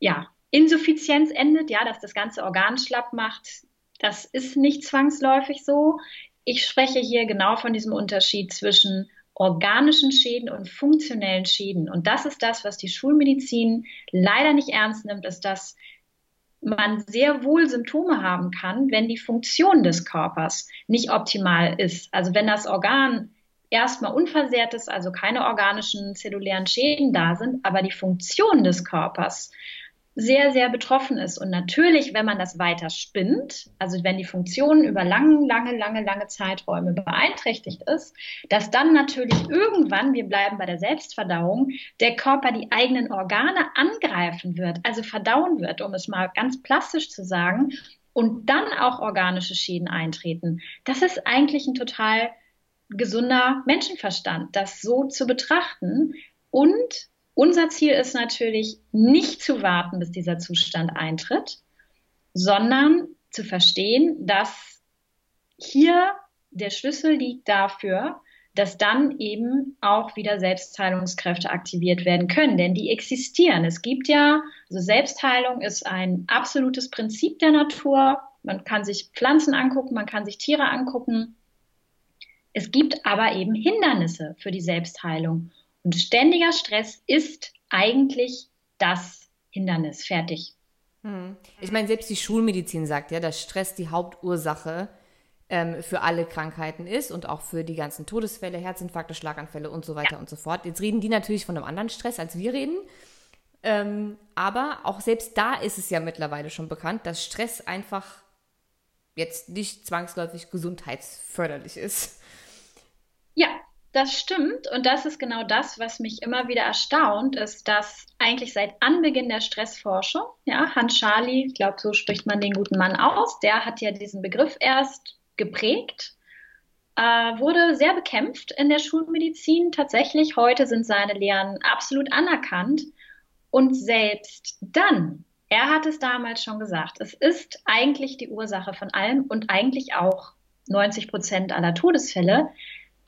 ja, Insuffizienz endet, ja, dass das ganze Organ schlapp macht. Das ist nicht zwangsläufig so. Ich spreche hier genau von diesem Unterschied zwischen organischen Schäden und funktionellen Schäden. Und das ist das, was die Schulmedizin leider nicht ernst nimmt, ist, dass man sehr wohl Symptome haben kann, wenn die Funktion des Körpers nicht optimal ist. Also wenn das Organ erstmal unversehrt ist, also keine organischen zellulären Schäden da sind, aber die Funktion des Körpers sehr, sehr betroffen ist. Und natürlich, wenn man das weiter spinnt, also wenn die Funktion über lange, lange, lange, lange Zeiträume beeinträchtigt ist, dass dann natürlich irgendwann, wir bleiben bei der Selbstverdauung, der Körper die eigenen Organe angreifen wird, also verdauen wird, um es mal ganz plastisch zu sagen, und dann auch organische Schäden eintreten. Das ist eigentlich ein total gesunder Menschenverstand, das so zu betrachten und unser Ziel ist natürlich nicht zu warten, bis dieser Zustand eintritt, sondern zu verstehen, dass hier der Schlüssel liegt dafür, dass dann eben auch wieder Selbstheilungskräfte aktiviert werden können, denn die existieren. Es gibt ja, also Selbstheilung ist ein absolutes Prinzip der Natur. Man kann sich Pflanzen angucken, man kann sich Tiere angucken. Es gibt aber eben Hindernisse für die Selbstheilung. Und ständiger Stress ist eigentlich das Hindernis. Fertig. Hm. Ich meine, selbst die Schulmedizin sagt ja, dass Stress die Hauptursache ähm, für alle Krankheiten ist und auch für die ganzen Todesfälle, Herzinfarkte, Schlaganfälle und so weiter ja. und so fort. Jetzt reden die natürlich von einem anderen Stress, als wir reden. Ähm, aber auch selbst da ist es ja mittlerweile schon bekannt, dass Stress einfach jetzt nicht zwangsläufig gesundheitsförderlich ist. Ja, das stimmt und das ist genau das, was mich immer wieder erstaunt, ist, dass eigentlich seit Anbeginn der Stressforschung, ja, Hans Charlie, ich glaube, so spricht man den guten Mann aus, der hat ja diesen Begriff erst geprägt, äh, wurde sehr bekämpft in der Schulmedizin. Tatsächlich, heute sind seine Lehren absolut anerkannt und selbst dann, er hat es damals schon gesagt, es ist eigentlich die Ursache von allem und eigentlich auch 90 Prozent aller Todesfälle.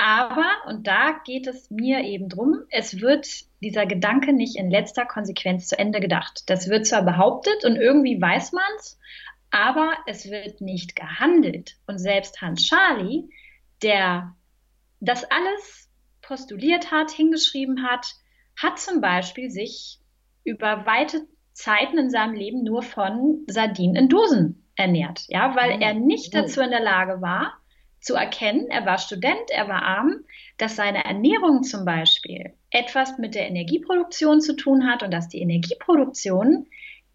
Aber, und da geht es mir eben drum, es wird dieser Gedanke nicht in letzter Konsequenz zu Ende gedacht. Das wird zwar behauptet und irgendwie weiß man es, aber es wird nicht gehandelt. Und selbst Hans Charlie, der das alles postuliert hat, hingeschrieben hat, hat zum Beispiel sich über weite Zeiten in seinem Leben nur von Sardinen in Dosen ernährt, ja, weil oh. er nicht dazu in der Lage war, zu erkennen, er war Student, er war arm, dass seine Ernährung zum Beispiel etwas mit der Energieproduktion zu tun hat und dass die Energieproduktion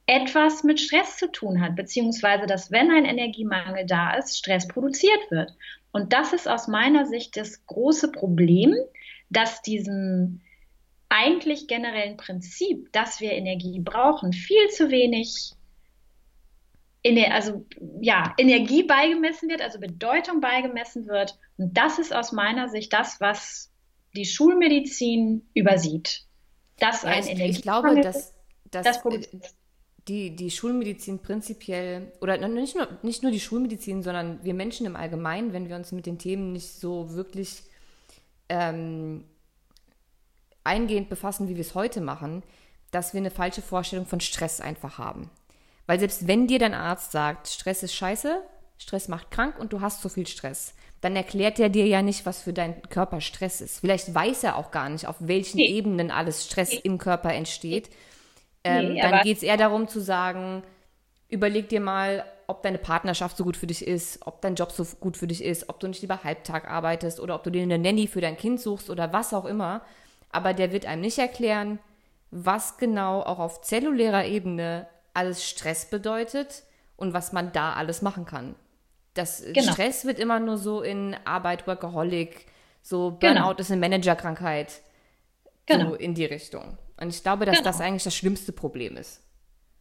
etwas mit Stress zu tun hat, beziehungsweise dass wenn ein Energiemangel da ist, Stress produziert wird. Und das ist aus meiner Sicht das große Problem, dass diesem eigentlich generellen Prinzip, dass wir Energie brauchen, viel zu wenig also ja, Energie beigemessen wird, also Bedeutung beigemessen wird. Und das ist aus meiner Sicht das, was die Schulmedizin übersieht. Dass ja, ein Energie ich glaube, dass, dass das die, die Schulmedizin prinzipiell, oder nicht nur, nicht nur die Schulmedizin, sondern wir Menschen im Allgemeinen, wenn wir uns mit den Themen nicht so wirklich ähm, eingehend befassen, wie wir es heute machen, dass wir eine falsche Vorstellung von Stress einfach haben. Weil selbst wenn dir dein Arzt sagt, Stress ist scheiße, Stress macht krank und du hast zu viel Stress, dann erklärt er dir ja nicht, was für deinen Körper Stress ist. Vielleicht weiß er auch gar nicht, auf welchen nee. Ebenen alles Stress nee. im Körper entsteht. Ähm, nee, dann geht es eher darum zu sagen, überleg dir mal, ob deine Partnerschaft so gut für dich ist, ob dein Job so gut für dich ist, ob du nicht lieber Halbtag arbeitest oder ob du dir eine Nanny für dein Kind suchst oder was auch immer. Aber der wird einem nicht erklären, was genau auch auf zellulärer Ebene alles Stress bedeutet und was man da alles machen kann. Das genau. Stress wird immer nur so in Arbeit, Workaholic, so. Burnout genau. ist eine Managerkrankheit. Genau. So in die Richtung. Und ich glaube, dass genau. das eigentlich das schlimmste Problem ist.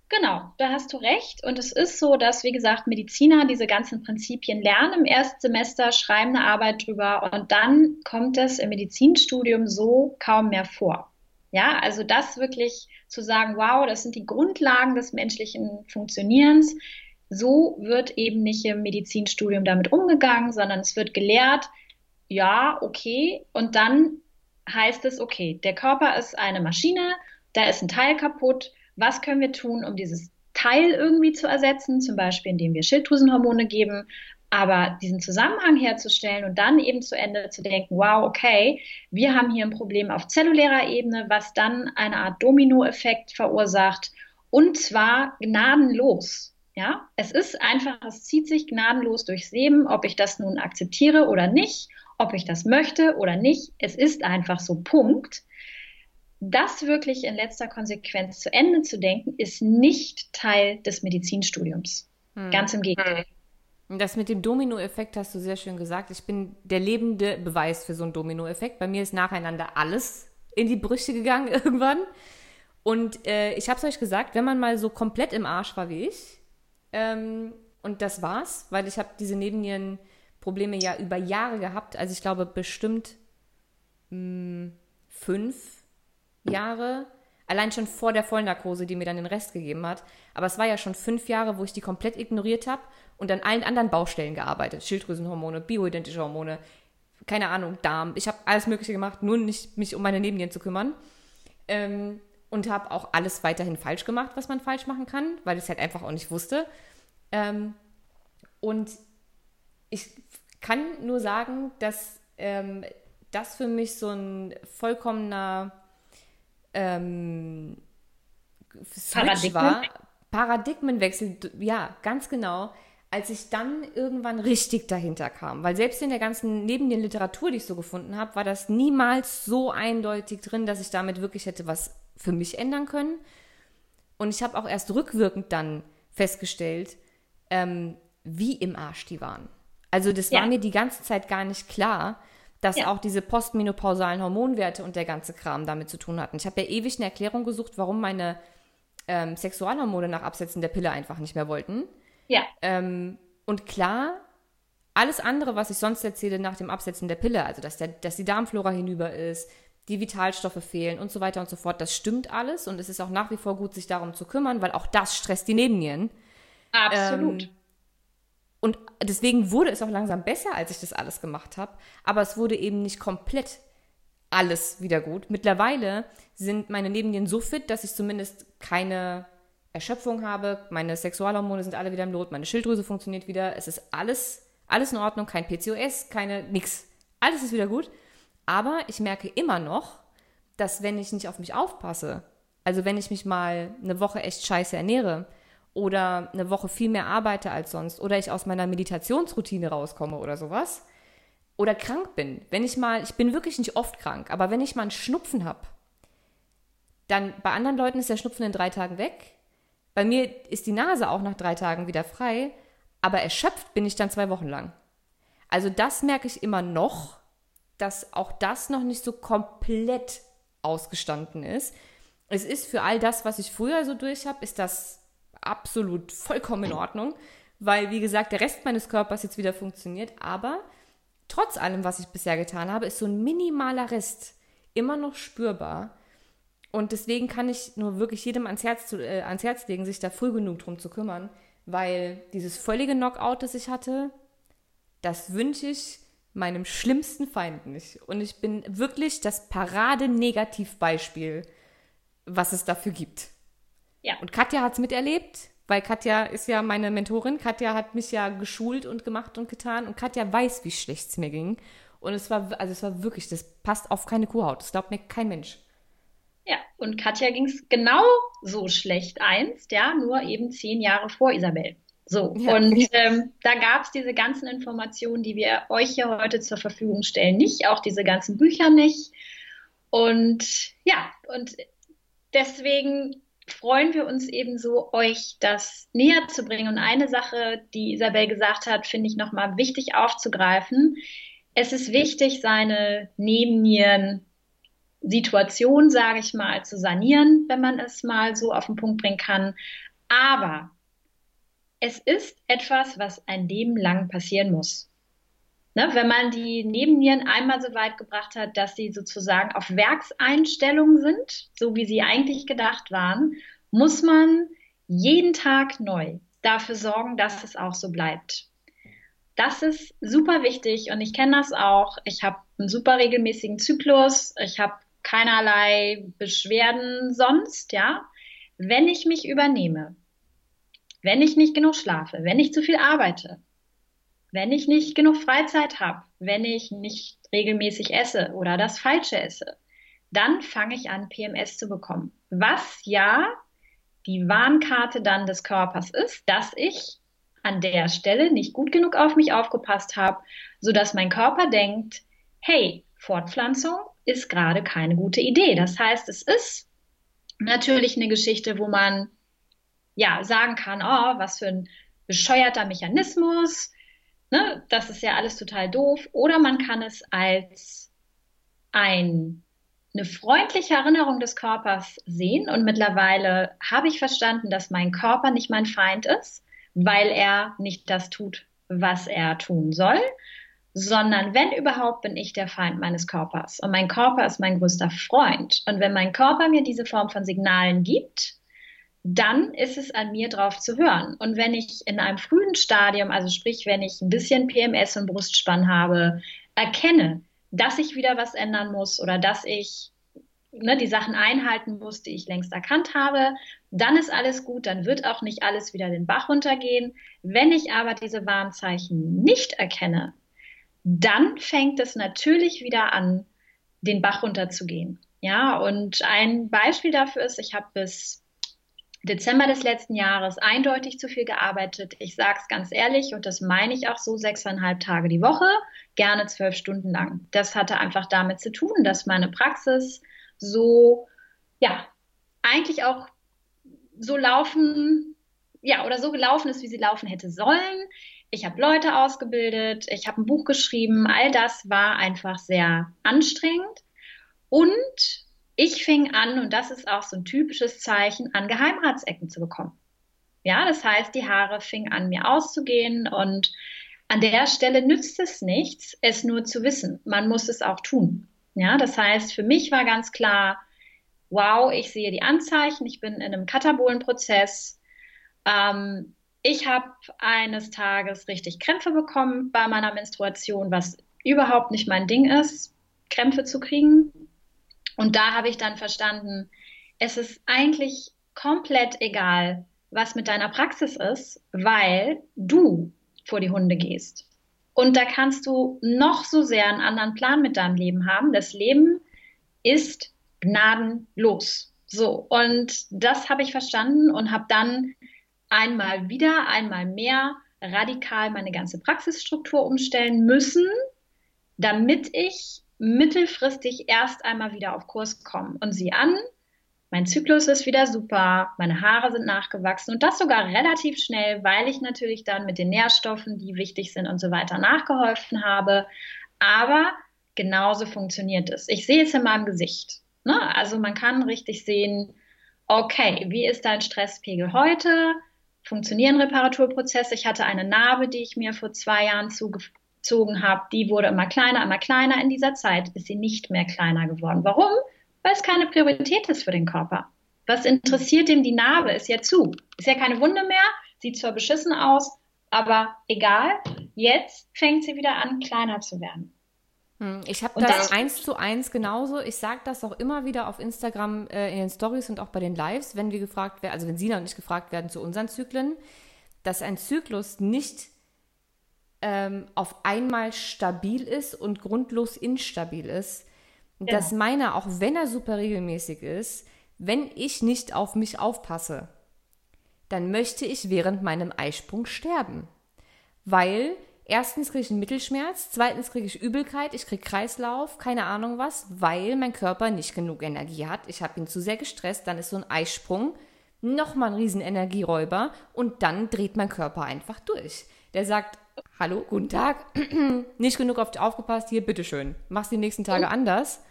Genau, da hast du recht. Und es ist so, dass, wie gesagt, Mediziner diese ganzen Prinzipien lernen im Erstsemester, schreiben eine Arbeit drüber und dann kommt es im Medizinstudium so kaum mehr vor. Ja, also das wirklich zu sagen, wow, das sind die Grundlagen des menschlichen Funktionierens. So wird eben nicht im Medizinstudium damit umgegangen, sondern es wird gelehrt, ja, okay, und dann heißt es, okay, der Körper ist eine Maschine, da ist ein Teil kaputt, was können wir tun, um dieses Teil irgendwie zu ersetzen, zum Beispiel indem wir Schilddrüsenhormone geben, aber diesen Zusammenhang herzustellen und dann eben zu Ende zu denken, wow, okay, wir haben hier ein Problem auf zellulärer Ebene, was dann eine Art Dominoeffekt verursacht und zwar gnadenlos. Ja, es ist einfach, es zieht sich gnadenlos durchs Leben, ob ich das nun akzeptiere oder nicht, ob ich das möchte oder nicht. Es ist einfach so Punkt das wirklich in letzter Konsequenz zu Ende zu denken, ist nicht Teil des Medizinstudiums. Hm. Ganz im Gegenteil. Das mit dem Dominoeffekt hast du sehr schön gesagt. Ich bin der lebende Beweis für so einen Dominoeffekt. Bei mir ist nacheinander alles in die Brüche gegangen (laughs) irgendwann. Und äh, ich habe es euch gesagt, wenn man mal so komplett im Arsch war wie ich, ähm, und das war's, weil ich habe diese Nebennierenprobleme ja über Jahre gehabt. Also ich glaube bestimmt mh, hm, fünf Jahre, allein schon vor der Vollnarkose, die mir dann den Rest gegeben hat. Aber es war ja schon fünf Jahre, wo ich die komplett ignoriert habe und an allen anderen Baustellen gearbeitet. Schilddrüsenhormone, bioidentische Hormone, keine Ahnung, Darm. Ich habe alles Mögliche gemacht, nur nicht mich um meine Nebennieren zu kümmern. Ähm, und habe auch alles weiterhin falsch gemacht, was man falsch machen kann, weil ich es halt einfach auch nicht wusste. Ähm, und ich kann nur sagen, dass ähm, das für mich so ein vollkommener ähm, Switch war. Paradigmenwechsel, ja, ganz genau, als ich dann irgendwann richtig dahinter kam. Weil selbst in der ganzen, neben der Literatur, die ich so gefunden habe, war das niemals so eindeutig drin, dass ich damit wirklich hätte was für mich ändern können. Und ich habe auch erst rückwirkend dann festgestellt, ähm, wie im Arsch die waren. Also das ja. war mir die ganze Zeit gar nicht klar, dass ja. auch diese postmenopausalen Hormonwerte und der ganze Kram damit zu tun hatten. Ich habe ja ewig eine Erklärung gesucht, warum meine ähm, Sexualhormone nach Absetzen der Pille einfach nicht mehr wollten. Ja. Ähm, und klar, alles andere, was ich sonst erzähle nach dem Absetzen der Pille, also dass, der, dass die Darmflora hinüber ist, die Vitalstoffe fehlen und so weiter und so fort, das stimmt alles und es ist auch nach wie vor gut, sich darum zu kümmern, weil auch das stresst die Nebennieren. Absolut. Ähm, und deswegen wurde es auch langsam besser, als ich das alles gemacht habe. Aber es wurde eben nicht komplett alles wieder gut. Mittlerweile sind meine Nebennieren so fit, dass ich zumindest keine Erschöpfung habe. Meine Sexualhormone sind alle wieder im Lot. Meine Schilddrüse funktioniert wieder. Es ist alles, alles in Ordnung. Kein PCOS, keine, nix. Alles ist wieder gut. Aber ich merke immer noch, dass wenn ich nicht auf mich aufpasse, also wenn ich mich mal eine Woche echt scheiße ernähre, oder eine Woche viel mehr arbeite als sonst oder ich aus meiner Meditationsroutine rauskomme oder sowas oder krank bin. Wenn ich mal, ich bin wirklich nicht oft krank, aber wenn ich mal einen Schnupfen habe, dann bei anderen Leuten ist der Schnupfen in drei Tagen weg. Bei mir ist die Nase auch nach drei Tagen wieder frei, aber erschöpft bin ich dann zwei Wochen lang. Also das merke ich immer noch, dass auch das noch nicht so komplett ausgestanden ist. Es ist für all das, was ich früher so durch habe, ist das absolut vollkommen in Ordnung, weil, wie gesagt, der Rest meines Körpers jetzt wieder funktioniert. Aber trotz allem, was ich bisher getan habe, ist so ein minimaler Rest immer noch spürbar. Und deswegen kann ich nur wirklich jedem ans Herz, zu, äh, ans Herz legen, sich da früh genug drum zu kümmern, weil dieses völlige Knockout, das ich hatte, das wünsche ich meinem schlimmsten Feind nicht. Und ich bin wirklich das Parade-Negativbeispiel, was es dafür gibt. Ja. Und Katja hat es miterlebt weil Katja ist ja meine Mentorin. Katja hat mich ja geschult und gemacht und getan und Katja weiß, wie schlecht es mir ging. Und es war, also es war wirklich, das passt auf keine Kuhhaut. Das glaubt mir kein Mensch. Ja, und Katja ging es genau so schlecht einst, ja, nur eben zehn Jahre vor Isabel. So, ja. und ähm, da gab es diese ganzen Informationen, die wir euch hier heute zur Verfügung stellen, nicht, auch diese ganzen Bücher nicht. Und ja, und deswegen freuen wir uns eben so, euch das näher zu bringen. Und eine Sache, die Isabel gesagt hat, finde ich nochmal wichtig aufzugreifen. Es ist wichtig, seine Nebennieren Situation, sage ich mal, zu sanieren, wenn man es mal so auf den Punkt bringen kann. Aber es ist etwas, was ein Leben lang passieren muss. Ne, wenn man die Nebennieren einmal so weit gebracht hat, dass sie sozusagen auf Werkseinstellung sind, so wie sie eigentlich gedacht waren, muss man jeden Tag neu dafür sorgen, dass es auch so bleibt. Das ist super wichtig und ich kenne das auch. Ich habe einen super regelmäßigen Zyklus. Ich habe keinerlei Beschwerden sonst, ja. Wenn ich mich übernehme, wenn ich nicht genug schlafe, wenn ich zu viel arbeite, wenn ich nicht genug Freizeit habe, wenn ich nicht regelmäßig esse oder das Falsche esse, dann fange ich an, PMS zu bekommen. Was ja die Warnkarte dann des Körpers ist, dass ich an der Stelle nicht gut genug auf mich aufgepasst habe, sodass mein Körper denkt, hey, Fortpflanzung ist gerade keine gute Idee. Das heißt, es ist natürlich eine Geschichte, wo man ja sagen kann, oh, was für ein bescheuerter Mechanismus, ne? das ist ja alles total doof. Oder man kann es als ein, eine freundliche Erinnerung des Körpers sehen. Und mittlerweile habe ich verstanden, dass mein Körper nicht mein Feind ist, weil er nicht das tut, was er tun soll, sondern wenn überhaupt bin ich der Feind meines Körpers und mein Körper ist mein größter Freund. Und wenn mein Körper mir diese Form von Signalen gibt, dann ist es an mir drauf zu hören. Und wenn ich in einem frühen Stadium, also sprich, wenn ich ein bisschen PMS und Brustspann habe, erkenne, dass ich wieder was ändern muss oder dass ich ne, die Sachen einhalten muss, die ich längst erkannt habe, dann ist alles gut, dann wird auch nicht alles wieder den Bach runtergehen. Wenn ich aber diese Warnzeichen nicht erkenne, dann fängt es natürlich wieder an, den Bach runterzugehen. Ja, und ein Beispiel dafür ist, ich habe bis Dezember des letzten Jahres eindeutig zu viel gearbeitet. Ich sage es ganz ehrlich und das meine ich auch so, sechseinhalb Tage die Woche, gerne zwölf Stunden lang. Das hatte einfach damit zu tun, dass meine Praxis so, ja, eigentlich auch so laufen, ja, oder so gelaufen ist, wie sie laufen hätte sollen ich habe Leute ausgebildet, ich habe ein Buch geschrieben, all das war einfach sehr anstrengend. Und ich fing an, und das ist auch so ein typisches Zeichen, an Geheimratsecken zu bekommen. Ja, das heißt, die Haare fingen an, mir auszugehen und an der Stelle nützt es nichts, es nur zu wissen. Man muss es auch tun. Ja, das heißt, für mich war ganz klar, wow, ich sehe die Anzeichen, ich bin in einem Katabolenprozess. Ähm, ich habe eines Tages richtig Krämpfe bekommen bei meiner Menstruation, was überhaupt nicht mein Ding ist, Krämpfe zu kriegen. Und da habe ich dann verstanden, es ist eigentlich komplett egal, was mit deiner Praxis ist, weil du vor die Hunde gehst. Und da kannst du noch so sehr einen anderen Plan mit deinem Leben haben. Das Leben ist gnadenlos. So, und das habe ich verstanden und habe dann einmal wieder, einmal mehr radikal meine ganze Praxisstruktur umstellen müssen, damit ich mittelfristig erst einmal wieder auf Kurs komme. Und sieh an, mein Zyklus ist wieder super, meine Haare sind nachgewachsen und das sogar relativ schnell, weil ich natürlich dann mit den Nährstoffen, die wichtig sind und so weiter, nachgeholfen habe. Aber genauso funktioniert es. Ich sehe es in meinem Gesicht. Ne? Also man kann richtig sehen, okay, wie ist dein Stresspegel heute? funktionieren Reparaturprozesse. Ich hatte eine Narbe, die ich mir vor zwei Jahren zugezogen habe. Die wurde immer kleiner, immer kleiner. In dieser Zeit ist sie nicht mehr kleiner geworden. Warum? Weil es keine Priorität ist für den Körper. Was interessiert dem die Narbe? Ist ja zu. Ist ja keine Wunde mehr. Sieht zwar beschissen aus, aber egal. Jetzt fängt sie wieder an, kleiner zu werden. Hm, ich habe das eins zu eins genauso. Ich sage das auch immer wieder auf Instagram äh, in den Stories und auch bei den Lives, wenn wir gefragt werden, also wenn Sina und ich gefragt werden zu unseren Zyklen, dass ein Zyklus nicht ähm, auf einmal stabil ist und grundlos instabil ist. Genau. Dass meiner, auch wenn er super regelmäßig ist, wenn ich nicht auf mich aufpasse, dann möchte ich während meinem Eisprung sterben. Weil erstens kriege ich einen Mittelschmerz, zweitens kriege ich Übelkeit, ich kriege Kreislauf, keine Ahnung was, weil mein Körper nicht genug Energie hat. Ich habe ihn zu sehr gestresst, dann ist so ein Eisprung nochmal ein riesen Energieräuber und dann dreht mein Körper einfach durch. Der sagt, hallo, guten Tag, (clears throat) nicht genug auf dich aufgepasst, hier, bitteschön, mach's die nächsten Tage und, anders.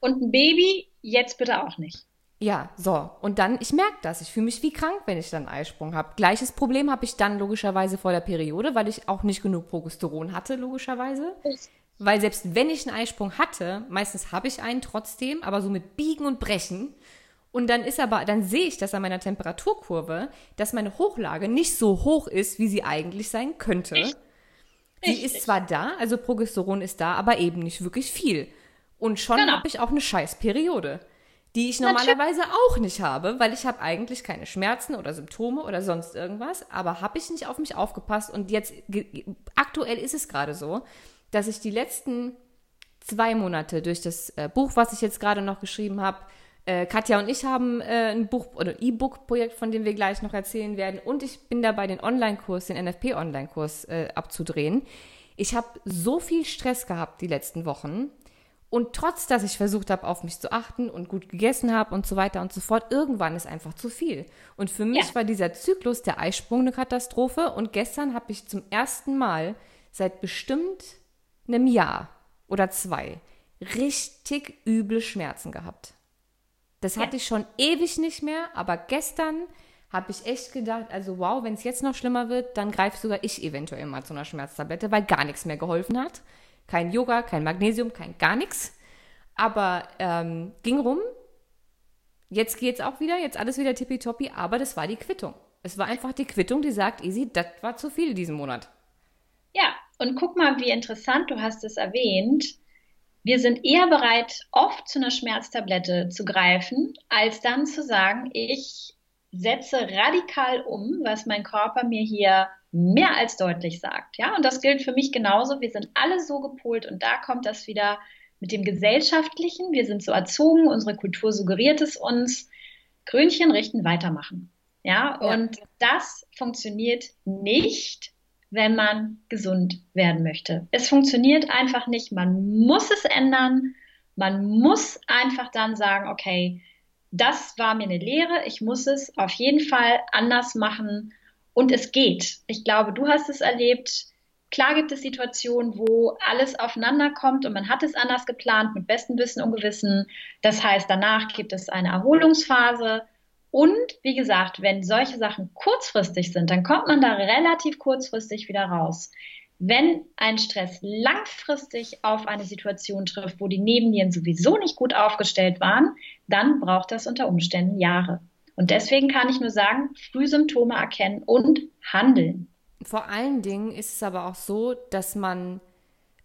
Und ein Baby, jetzt bitte auch nicht. Ja, so. Und dann, ich merke das. Ich fühle mich wie krank, wenn ich dann Eisprung habe. Gleiches Problem habe ich dann logischerweise vor der Periode, weil ich auch nicht genug Progesteron hatte, logischerweise. Weil selbst wenn ich einen Eisprung hatte, meistens habe ich einen trotzdem, aber so mit Biegen und Brechen. Und dann ist aber, dann sehe ich das an meiner Temperaturkurve, dass meine Hochlage nicht so hoch ist, wie sie eigentlich sein könnte. Echt? Die ist zwar da, also Progesteron ist da, aber eben nicht wirklich viel. Und schon genau. habe ich auch eine scheiß Periode die ich normalerweise auch nicht habe, weil ich habe eigentlich keine Schmerzen oder Symptome oder sonst irgendwas, aber habe ich nicht auf mich aufgepasst und jetzt aktuell ist es gerade so, dass ich die letzten zwei Monate durch das äh, Buch, was ich jetzt gerade noch geschrieben habe, äh, Katja und ich haben äh, ein Buch oder E-Book-Projekt, von dem wir gleich noch erzählen werden. Und ich bin dabei, den Online-Kurs, den NFP-Online-Kurs äh, abzudrehen. Ich habe so viel Stress gehabt die letzten Wochen, und trotz, dass ich versucht habe, auf mich zu achten und gut gegessen habe und so weiter und so fort, irgendwann ist einfach zu viel. Und für mich ja. war dieser Zyklus der Eisprung eine Katastrophe. Und gestern habe ich zum ersten Mal seit bestimmt einem Jahr oder zwei richtig üble Schmerzen gehabt. Das hatte ja. ich schon ewig nicht mehr, aber gestern habe ich echt gedacht, also wow, wenn es jetzt noch schlimmer wird, dann greife sogar ich eventuell mal zu einer Schmerztablette, weil gar nichts mehr geholfen hat. Kein Yoga, kein Magnesium, kein gar nichts. Aber ähm, ging rum. Jetzt geht's auch wieder, jetzt alles wieder tippitoppi, aber das war die Quittung. Es war einfach die Quittung, die sagt, Easy, das war zu viel diesen Monat. Ja, und guck mal, wie interessant, du hast es erwähnt. Wir sind eher bereit, oft zu einer Schmerztablette zu greifen, als dann zu sagen, ich setze radikal um, was mein Körper mir hier mehr als deutlich sagt. Ja, und das gilt für mich genauso. Wir sind alle so gepolt und da kommt das wieder mit dem Gesellschaftlichen. Wir sind so erzogen, unsere Kultur suggeriert es uns. Krönchen richten, weitermachen. Ja, ja. und das funktioniert nicht, wenn man gesund werden möchte. Es funktioniert einfach nicht. Man muss es ändern. Man muss einfach dann sagen, okay, das war mir eine Lehre. Ich muss es auf jeden Fall anders machen und es geht. Ich glaube, du hast es erlebt. Klar gibt es Situationen, wo alles aufeinander kommt und man hat es anders geplant, mit bestem Wissen und Gewissen. Das heißt, danach gibt es eine Erholungsphase. Und wie gesagt, wenn solche Sachen kurzfristig sind, dann kommt man da relativ kurzfristig wieder raus. Wenn ein Stress langfristig auf eine Situation trifft, wo die Nebennieren sowieso nicht gut aufgestellt waren, dann braucht das unter Umständen Jahre. Und deswegen kann ich nur sagen, Frühsymptome erkennen und handeln. Vor allen Dingen ist es aber auch so, dass man,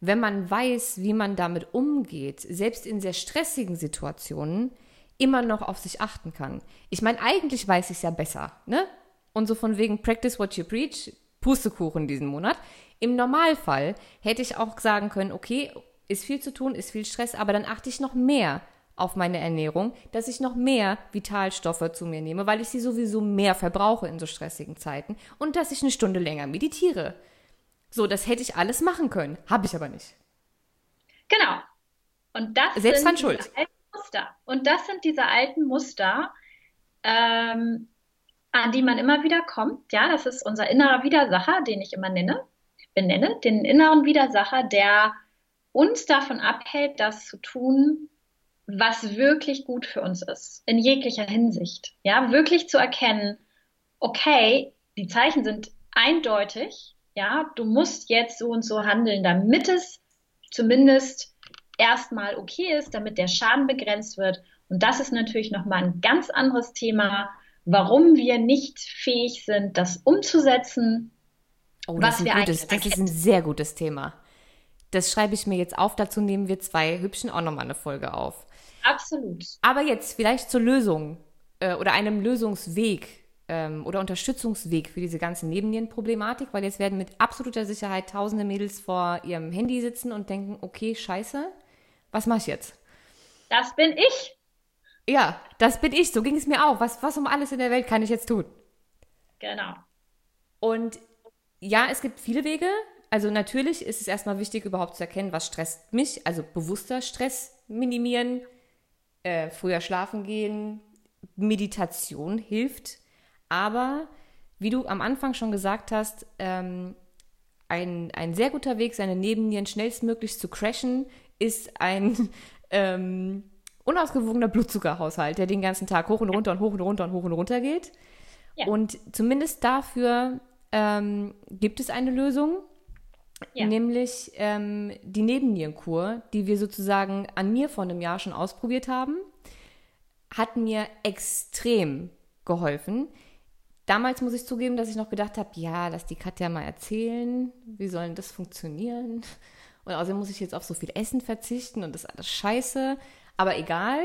wenn man weiß, wie man damit umgeht, selbst in sehr stressigen Situationen, immer noch auf sich achten kann. Ich meine, eigentlich weiß ich es ja besser, ne? Und so von wegen Practice what you preach, Pustekuchen diesen Monat. Im Normalfall hätte ich auch sagen können, okay, ist viel zu tun, ist viel Stress, aber dann achte ich noch mehr auf meine Ernährung, dass ich noch mehr Vitalstoffe zu mir nehme, weil ich sie sowieso mehr verbrauche in so stressigen Zeiten und dass ich eine Stunde länger meditiere. So, das hätte ich alles machen können, habe ich aber nicht. Genau. Und das Selbst sind schuld. Muster. Und das sind diese alten Muster, ähm, an die man immer wieder kommt. Ja, das ist unser innerer Widersacher, den ich immer nenne, benenne, den inneren Widersacher, der uns davon abhält, das zu tun, was wirklich gut für uns ist, in jeglicher Hinsicht. Ja, wirklich zu erkennen, okay, die Zeichen sind eindeutig, ja, du musst jetzt so und so handeln, damit es zumindest erstmal okay ist, damit der Schaden begrenzt wird. Und das ist natürlich nochmal ein ganz anderes Thema, warum wir nicht fähig sind, das umzusetzen. Oh, das, was wir gutes, das ist ein sehr gutes Thema. Das schreibe ich mir jetzt auf. Dazu nehmen wir zwei Hübschen auch nochmal eine Folge auf. Absolut. Aber jetzt vielleicht zur Lösung äh, oder einem Lösungsweg ähm, oder Unterstützungsweg für diese ganze Nebennierenproblematik, weil jetzt werden mit absoluter Sicherheit tausende Mädels vor ihrem Handy sitzen und denken, okay, scheiße, was mache ich jetzt? Das bin ich. Ja, das bin ich. So ging es mir auch. Was, was um alles in der Welt kann ich jetzt tun? Genau. Und ja, es gibt viele Wege. Also natürlich ist es erstmal wichtig, überhaupt zu erkennen, was stresst mich. Also bewusster Stress minimieren, äh, früher schlafen gehen, Meditation hilft. Aber wie du am Anfang schon gesagt hast, ähm, ein, ein sehr guter Weg, seine Nebennieren schnellstmöglich zu crashen, ist ein (laughs) ähm, unausgewogener Blutzuckerhaushalt, der den ganzen Tag hoch und runter und hoch und runter und hoch und runter geht. Ja. Und zumindest dafür ähm, gibt es eine Lösung, ja. nämlich ähm, die Nebennierenkur, die wir sozusagen an mir vor einem Jahr schon ausprobiert haben, hat mir extrem geholfen. Damals muss ich zugeben, dass ich noch gedacht habe, ja, lass die Katja mal erzählen, wie soll denn das funktionieren? Und außerdem muss ich jetzt auf so viel Essen verzichten und das ist alles scheiße. Aber egal,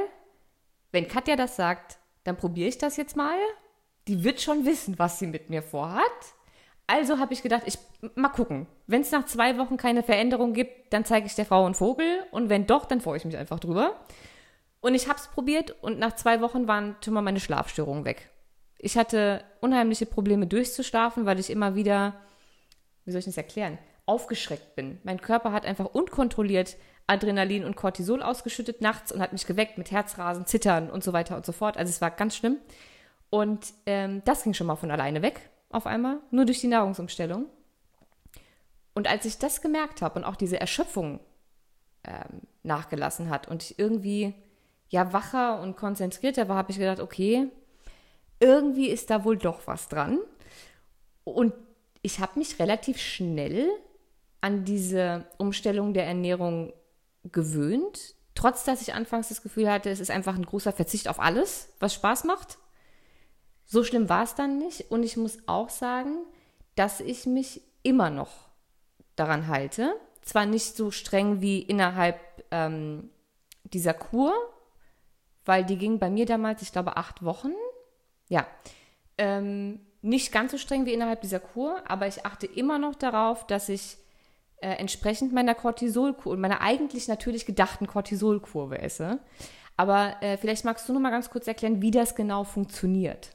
wenn Katja das sagt, dann probiere ich das jetzt mal. Die wird schon wissen, was sie mit mir vorhat. Also habe ich gedacht, ich mal gucken. Wenn es nach zwei Wochen keine Veränderung gibt, dann zeige ich der Frau einen Vogel. Und wenn doch, dann freue ich mich einfach drüber. Und ich habe es probiert und nach zwei Wochen waren mal meine Schlafstörungen weg. Ich hatte unheimliche Probleme durchzuschlafen, weil ich immer wieder, wie soll ich das erklären, aufgeschreckt bin. Mein Körper hat einfach unkontrolliert Adrenalin und Cortisol ausgeschüttet nachts und hat mich geweckt mit Herzrasen, Zittern und so weiter und so fort. Also es war ganz schlimm. Und ähm, das ging schon mal von alleine weg, auf einmal, nur durch die Nahrungsumstellung. Und als ich das gemerkt habe und auch diese Erschöpfung ähm, nachgelassen hat und ich irgendwie ja wacher und konzentrierter war, habe ich gedacht, okay, irgendwie ist da wohl doch was dran. Und ich habe mich relativ schnell an diese Umstellung der Ernährung gewöhnt, trotz dass ich anfangs das Gefühl hatte, es ist einfach ein großer Verzicht auf alles, was Spaß macht. So schlimm war es dann nicht. Und ich muss auch sagen, dass ich mich immer noch daran halte. Zwar nicht so streng wie innerhalb ähm, dieser Kur, weil die ging bei mir damals, ich glaube, acht Wochen. Ja. Ähm, nicht ganz so streng wie innerhalb dieser Kur, aber ich achte immer noch darauf, dass ich äh, entsprechend meiner Cortisolkur, meiner eigentlich natürlich gedachten Cortisolkurve esse. Aber äh, vielleicht magst du noch mal ganz kurz erklären, wie das genau funktioniert.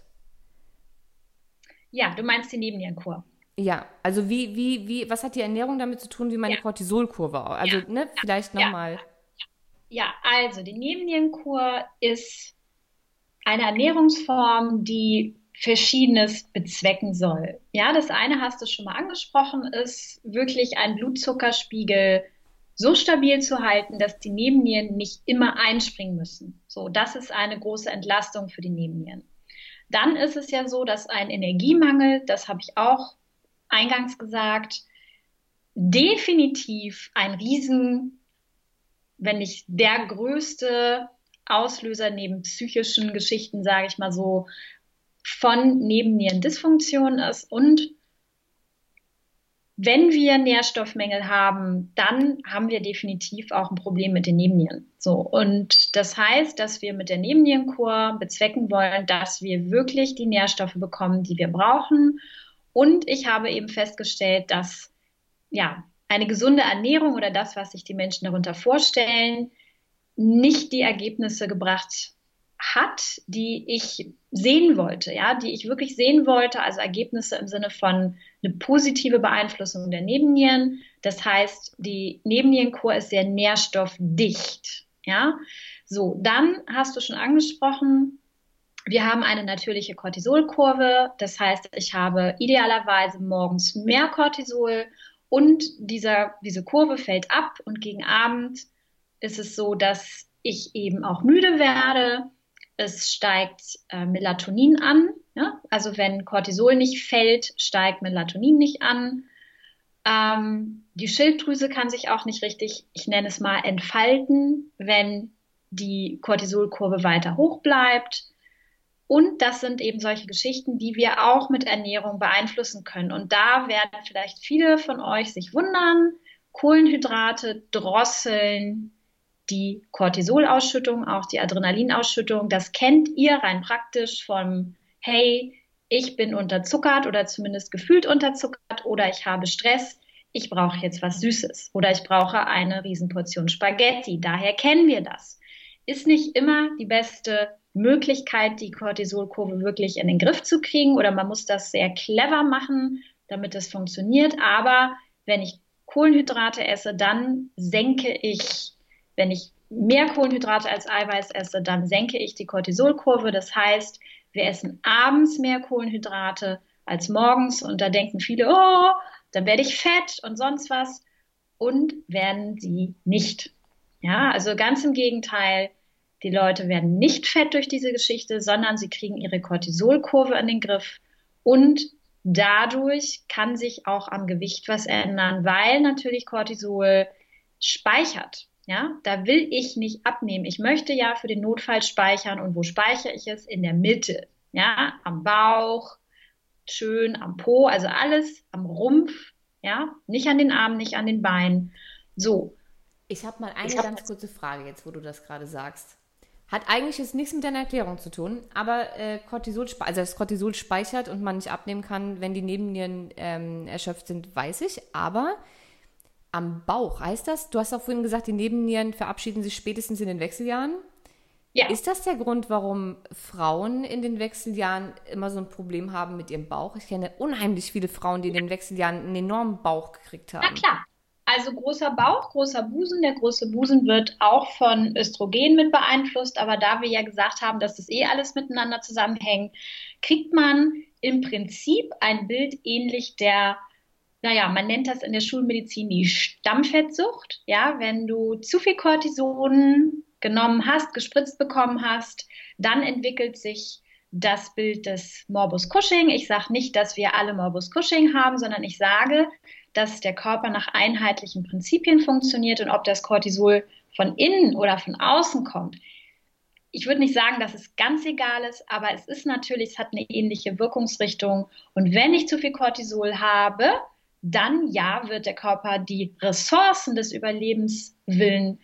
Ja, du meinst die Nebennierenkur. Ja, also wie, wie, wie, was hat die Ernährung damit zu tun, wie meine ja. Cortisolkurve? Also, ja. ne, vielleicht nochmal. Ja. ja, also die Nebennierenkur ist eine Ernährungsform, die Verschiedenes bezwecken soll. Ja, das eine hast du schon mal angesprochen, ist wirklich einen Blutzuckerspiegel so stabil zu halten, dass die Nebennieren nicht immer einspringen müssen. So, das ist eine große Entlastung für die Nebennieren. Dann ist es ja so, dass ein Energiemangel, das habe ich auch eingangs gesagt, definitiv ein Riesen, wenn nicht der größte Auslöser neben psychischen Geschichten, sage ich mal so, von Nebennierendysfunktion ist. Und wenn wir Nährstoffmängel haben, dann haben wir definitiv auch ein Problem mit den Nebennieren. So. Und das heißt, dass wir mit der Nebennierenkur bezwecken wollen, dass wir wirklich die Nährstoffe bekommen, die wir brauchen. Und ich habe eben festgestellt, dass, ja, eine gesunde Ernährung oder das, was sich die Menschen darunter vorstellen, nicht die Ergebnisse gebracht hat, die ich sehen wollte, ja, die ich wirklich sehen wollte, also Ergebnisse im Sinne von eine positive Beeinflussung der Nebennieren. Das heißt, die Nebennierenkur ist sehr nährstoffdicht, ja. So, dann hast du schon angesprochen, wir haben eine natürliche Cortisolkurve. Das heißt, ich habe idealerweise morgens mehr Cortisol und dieser, diese Kurve fällt ab und gegen Abend ist es so, dass ich eben auch müde werde es steigt äh, Melatonin an. Ja? Also wenn Cortisol nicht fällt, steigt Melatonin nicht an. Ähm, die Schilddrüse kann sich auch nicht richtig, ich nenne es mal, entfalten, wenn die Cortisolkurve weiter hoch bleibt. Und das sind eben solche Geschichten, die wir auch mit Ernährung beeinflussen können. Und da werden vielleicht viele von euch sich wundern, Kohlenhydrate drosseln die Cortisolausschüttung, auch die Adrenalinausschüttung. Das kennt ihr rein praktisch vom Hey, ich bin unterzuckert oder zumindest gefühlt unterzuckert oder ich habe Stress. Ich brauche jetzt was Süßes oder ich brauche eine Riesenportion Spaghetti. Daher kennen wir das. Ist nicht immer die beste Möglichkeit, die Cortisolkurve wirklich in den Griff zu kriegen oder man muss das sehr clever machen, damit es funktioniert. Aber wenn ich Kohlenhydrate esse, dann senke ich, wenn ich mehr Kohlenhydrate als Eiweiß esse, dann senke ich die Cortisolkurve. Das heißt, wir essen abends mehr Kohlenhydrate als morgens und da denken viele, oh, dann werde ich fett und sonst was und werden sie nicht. Ja, also ganz im Gegenteil, die Leute werden nicht fett durch diese Geschichte, sondern sie kriegen ihre Cortisolkurve an den Griff und dadurch kann sich auch am Gewicht was ändern, weil natürlich Cortisol speichert. Ja, da will ich nicht abnehmen. Ich möchte ja für den Notfall speichern. Und wo speichere ich es? In der Mitte. Ja, am Bauch, schön am Po, also alles am Rumpf. Ja, nicht an den Armen, nicht an den Beinen. So. Ich habe mal eine ganz kurze Frage jetzt, wo du das gerade sagst. Hat eigentlich jetzt nichts mit deiner Erklärung zu tun, aber äh, Cortisol, also das Cortisol speichert und man nicht abnehmen kann, wenn die Nebennieren ähm, erschöpft sind, weiß ich. Aber am Bauch, heißt das? Du hast auch vorhin gesagt, die Nebennieren verabschieden sich spätestens in den Wechseljahren. Ja. Ist das der Grund, warum Frauen in den Wechseljahren immer so ein Problem haben mit ihrem Bauch? Ich kenne unheimlich viele Frauen, die in den Wechseljahren einen enormen Bauch gekriegt haben. Na klar, also großer Bauch, großer Busen. Der große Busen wird auch von Östrogen mit beeinflusst. Aber da wir ja gesagt haben, dass das eh alles miteinander zusammenhängt, kriegt man im Prinzip ein Bild ähnlich der, naja, man nennt das in der Schulmedizin die Stammfettsucht. Ja, wenn du zu viel Cortison genommen hast, gespritzt bekommen hast, dann entwickelt sich das Bild des Morbus Cushing. Ich sage nicht, dass wir alle Morbus Cushing haben, sondern ich sage, dass der Körper nach einheitlichen Prinzipien funktioniert und ob das Cortisol von innen oder von außen kommt. Ich würde nicht sagen, dass es ganz egal ist, aber es ist natürlich, es hat eine ähnliche Wirkungsrichtung. Und wenn ich zu viel Cortisol habe, dann ja, wird der Körper die Ressourcen des Überlebenswillen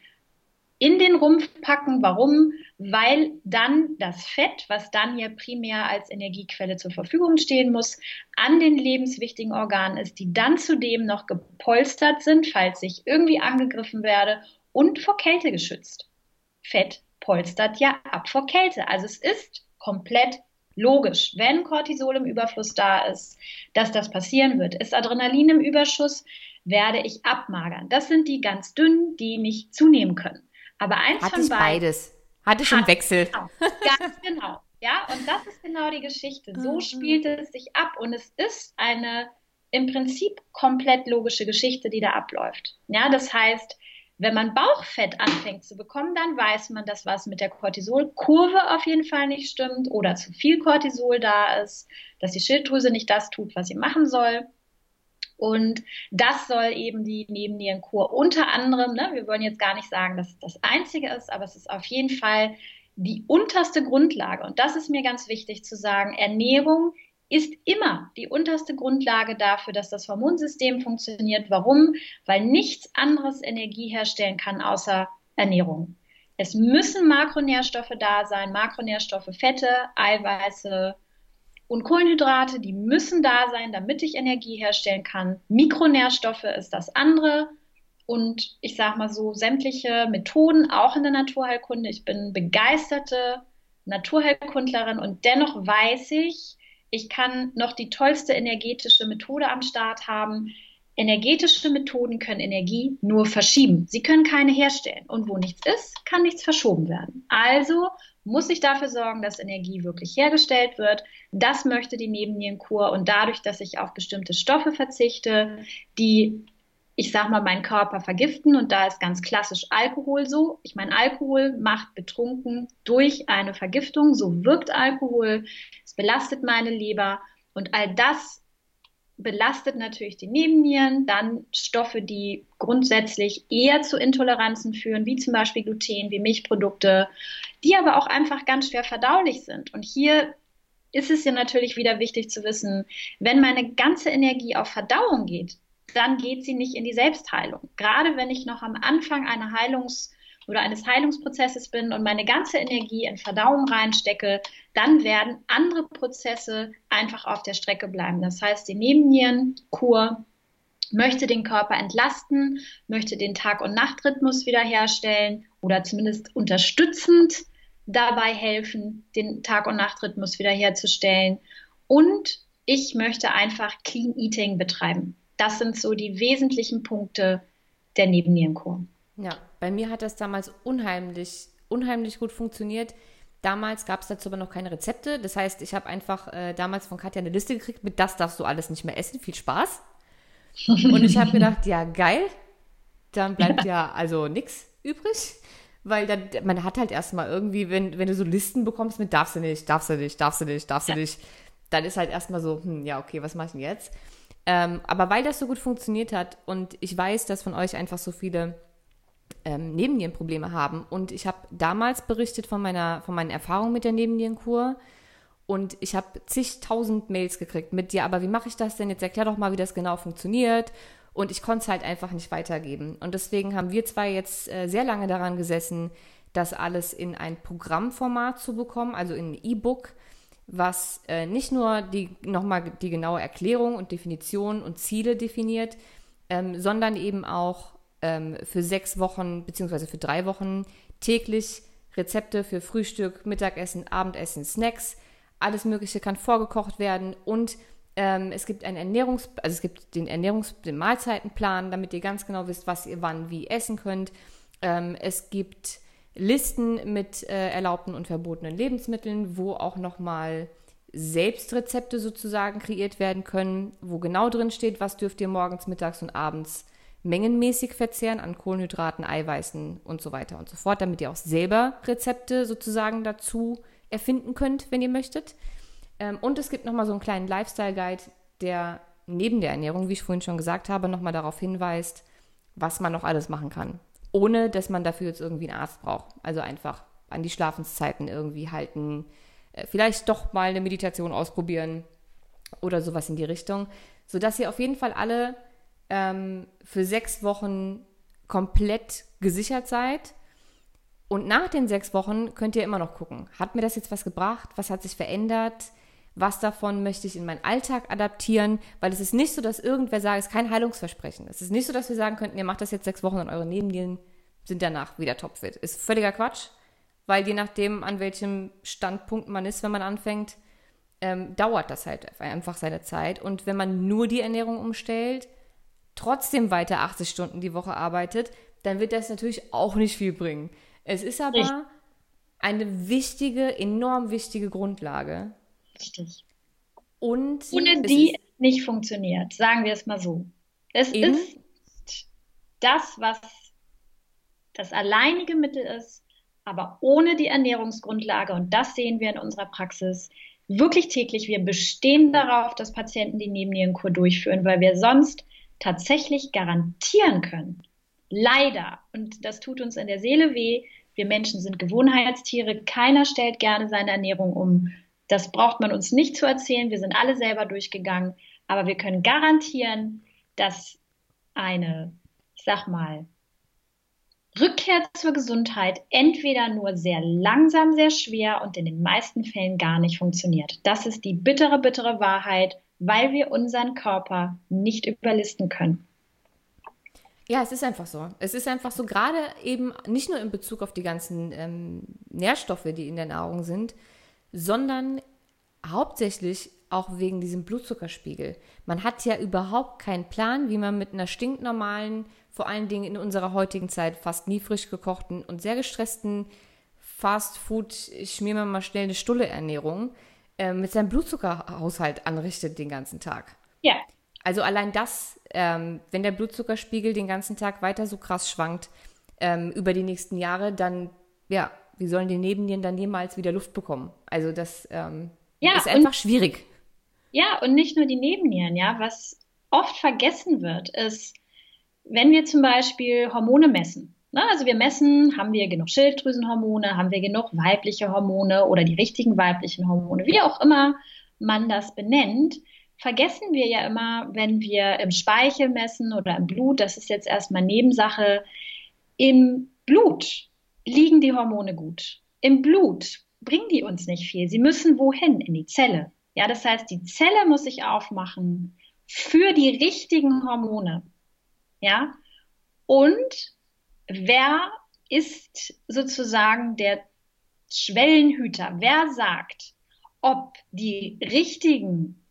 in den Rumpf packen. Warum? Weil dann das Fett, was dann ja primär als Energiequelle zur Verfügung stehen muss, an den lebenswichtigen Organen ist, die dann zudem noch gepolstert sind, falls ich irgendwie angegriffen werde und vor Kälte geschützt. Fett polstert ja ab vor Kälte. Also es ist komplett logisch, wenn Cortisol im Überfluss da ist, dass das passieren wird. Ist Adrenalin im Überschuss, werde ich abmagern. Das sind die ganz dünnen, die nicht zunehmen können. Aber eins Hatte von ich beiden. beides. Hatte ich im Wechsel. Genau, ganz (laughs) genau. Ja, und das ist genau die Geschichte. So mhm. spielt es sich ab und es ist eine im Prinzip komplett logische Geschichte, die da abläuft. Ja, das heißt, wenn man Bauchfett anfängt zu bekommen, dann weiß man, dass was mit der Cortisolkurve auf jeden Fall nicht stimmt oder zu viel Cortisol da ist, dass die Schilddrüse nicht das tut, was sie machen soll. Und das soll eben die Nebennierenkur unter anderem, ne, wir wollen jetzt gar nicht sagen, dass es das Einzige ist, aber es ist auf jeden Fall die unterste Grundlage. Und das ist mir ganz wichtig zu sagen. Ernährung ist immer die unterste Grundlage dafür, dass das Hormonsystem funktioniert. Warum? Weil nichts anderes Energie herstellen kann außer Ernährung. Es müssen Makronährstoffe da sein, Makronährstoffe, Fette, Eiweiße, und Kohlenhydrate, die müssen da sein, damit ich Energie herstellen kann. Mikronährstoffe ist das andere. Und ich sage mal so, sämtliche Methoden, auch in der Naturheilkunde. Ich bin begeisterte Naturheilkundlerin und dennoch weiß ich, ich kann noch die tollste energetische Methode am Start haben. Energetische Methoden können Energie nur verschieben. Sie können keine herstellen. Und wo nichts ist, kann nichts verschoben werden. Also muss ich dafür sorgen, dass Energie wirklich hergestellt wird. Das möchte die Nebennierenkur und dadurch, dass ich auf bestimmte Stoffe verzichte, die ich sag mal, meinen Körper vergiften und da ist ganz klassisch Alkohol so. Ich meine, Alkohol macht betrunken durch eine Vergiftung. So wirkt Alkohol. Es belastet meine Leber und all das belastet natürlich die Nebennieren, dann Stoffe, die grundsätzlich eher zu Intoleranzen führen, wie zum Beispiel Gluten, wie Milchprodukte, die aber auch einfach ganz schwer verdaulich sind. Und hier ist es ja natürlich wieder wichtig zu wissen, wenn meine ganze Energie auf Verdauung geht, dann geht sie nicht in die Selbstheilung. Gerade wenn ich noch am Anfang einer Heilungs- oder eines Heilungsprozesses bin und meine ganze Energie in Verdauung reinstecke, dann werden andere Prozesse einfach auf der Strecke bleiben. Das heißt, die Nebennierenkur möchte den Körper entlasten, möchte den Tag- und Nachtrhythmus wiederherstellen oder zumindest unterstützend dabei helfen, den Tag- und Nachtrhythmus wiederherzustellen. Und ich möchte einfach Clean Eating betreiben. Das sind so die wesentlichen Punkte der Nebennierenkur. Ja, bei mir hat das damals unheimlich, unheimlich gut funktioniert. Damals gab es dazu aber noch keine Rezepte. Das heißt, ich habe einfach äh, damals von Katja eine Liste gekriegt, mit das darfst du alles nicht mehr essen. Viel Spaß. Und ich habe gedacht, ja, geil. Dann bleibt ja, ja also nichts übrig. Weil dann, man hat halt erstmal irgendwie, wenn, wenn du so Listen bekommst mit darfst du nicht, darfst du nicht, darfst du nicht, darfst du nicht, dann ist halt erstmal so, hm, ja, okay, was mache ich denn jetzt? Ähm, aber weil das so gut funktioniert hat und ich weiß, dass von euch einfach so viele ähm, Nebennierenprobleme haben und ich habe damals berichtet von meiner, von meinen Erfahrungen mit der Nebennierenkur und ich habe zigtausend Mails gekriegt mit, ja, aber wie mache ich das denn? Jetzt erklär doch mal, wie das genau funktioniert. Und ich konnte es halt einfach nicht weitergeben. Und deswegen haben wir zwei jetzt äh, sehr lange daran gesessen, das alles in ein Programmformat zu bekommen, also in ein E-Book, was äh, nicht nur die nochmal die genaue Erklärung und Definition und Ziele definiert, ähm, sondern eben auch ähm, für sechs Wochen beziehungsweise für drei Wochen täglich Rezepte für Frühstück, Mittagessen, Abendessen, Snacks, alles Mögliche kann vorgekocht werden und ähm, es gibt einen Ernährungs, also es gibt den Ernährungs, den Mahlzeitenplan, damit ihr ganz genau wisst, was ihr wann wie essen könnt. Ähm, es gibt Listen mit äh, erlaubten und verbotenen Lebensmitteln, wo auch nochmal Selbstrezepte sozusagen kreiert werden können, wo genau drin steht, was dürft ihr morgens, mittags und abends mengenmäßig verzehren an Kohlenhydraten, Eiweißen und so weiter und so fort, damit ihr auch selber Rezepte sozusagen dazu erfinden könnt, wenn ihr möchtet. Ähm, und es gibt nochmal so einen kleinen Lifestyle-Guide, der neben der Ernährung, wie ich vorhin schon gesagt habe, nochmal darauf hinweist, was man noch alles machen kann. Ohne, dass man dafür jetzt irgendwie einen Arzt braucht. Also einfach an die Schlafenszeiten irgendwie halten, äh, vielleicht doch mal eine Meditation ausprobieren oder sowas in die Richtung, sodass ihr auf jeden Fall alle ähm, für sechs Wochen komplett gesichert seid. Und nach den sechs Wochen könnt ihr immer noch gucken, hat mir das jetzt was gebracht? Was hat sich verändert? Was davon möchte ich in meinen Alltag adaptieren, weil es ist nicht so, dass irgendwer sagt, es ist kein Heilungsversprechen. Es ist nicht so, dass wir sagen könnten, ihr macht das jetzt sechs Wochen und eure Nebennieren sind danach wieder topfit. Ist völliger Quatsch, weil je nachdem, an welchem Standpunkt man ist, wenn man anfängt, ähm, dauert das halt einfach seine Zeit. Und wenn man nur die Ernährung umstellt, trotzdem weiter 80 Stunden die Woche arbeitet, dann wird das natürlich auch nicht viel bringen. Es ist aber eine wichtige, enorm wichtige Grundlage, Richtig. Und ohne die nicht funktioniert, sagen wir es mal so. Es eben? ist das, was das alleinige Mittel ist, aber ohne die Ernährungsgrundlage, und das sehen wir in unserer Praxis wirklich täglich, wir bestehen darauf, dass Patienten die Nebennierenkur durchführen, weil wir sonst tatsächlich garantieren können, leider, und das tut uns in der Seele weh, wir Menschen sind Gewohnheitstiere, keiner stellt gerne seine Ernährung um. Das braucht man uns nicht zu erzählen. Wir sind alle selber durchgegangen. Aber wir können garantieren, dass eine, ich sag mal, Rückkehr zur Gesundheit entweder nur sehr langsam, sehr schwer und in den meisten Fällen gar nicht funktioniert. Das ist die bittere, bittere Wahrheit, weil wir unseren Körper nicht überlisten können. Ja, es ist einfach so. Es ist einfach so, gerade eben nicht nur in Bezug auf die ganzen ähm, Nährstoffe, die in der Nahrung sind, sondern hauptsächlich auch wegen diesem Blutzuckerspiegel. Man hat ja überhaupt keinen Plan, wie man mit einer stinknormalen, vor allen Dingen in unserer heutigen Zeit fast nie frisch gekochten und sehr gestressten Fast Food, ich schmier mir mal schnell eine Stulle Ernährung, äh, mit seinem Blutzuckerhaushalt anrichtet den ganzen Tag. Ja. Also allein das, ähm, wenn der Blutzuckerspiegel den ganzen Tag weiter so krass schwankt ähm, über die nächsten Jahre, dann ja, wie sollen die Nebennieren dann jemals wieder Luft bekommen? Also das ähm, ja, ist einfach und, schwierig. Ja, und nicht nur die Nebennieren, ja. Was oft vergessen wird, ist, wenn wir zum Beispiel Hormone messen. Ne? Also wir messen, haben wir genug Schilddrüsenhormone, haben wir genug weibliche Hormone oder die richtigen weiblichen Hormone, wie auch immer man das benennt. vergessen wir ja immer, wenn wir im Speichel messen oder im Blut, das ist jetzt erstmal Nebensache, im Blut liegen die Hormone gut. Im Blut bringen die uns nicht viel. Sie müssen wohin? In die Zelle. Ja, das heißt, die Zelle muss sich aufmachen für die richtigen Hormone. Ja, und wer ist sozusagen der Schwellenhüter? Wer sagt, ob die richtigen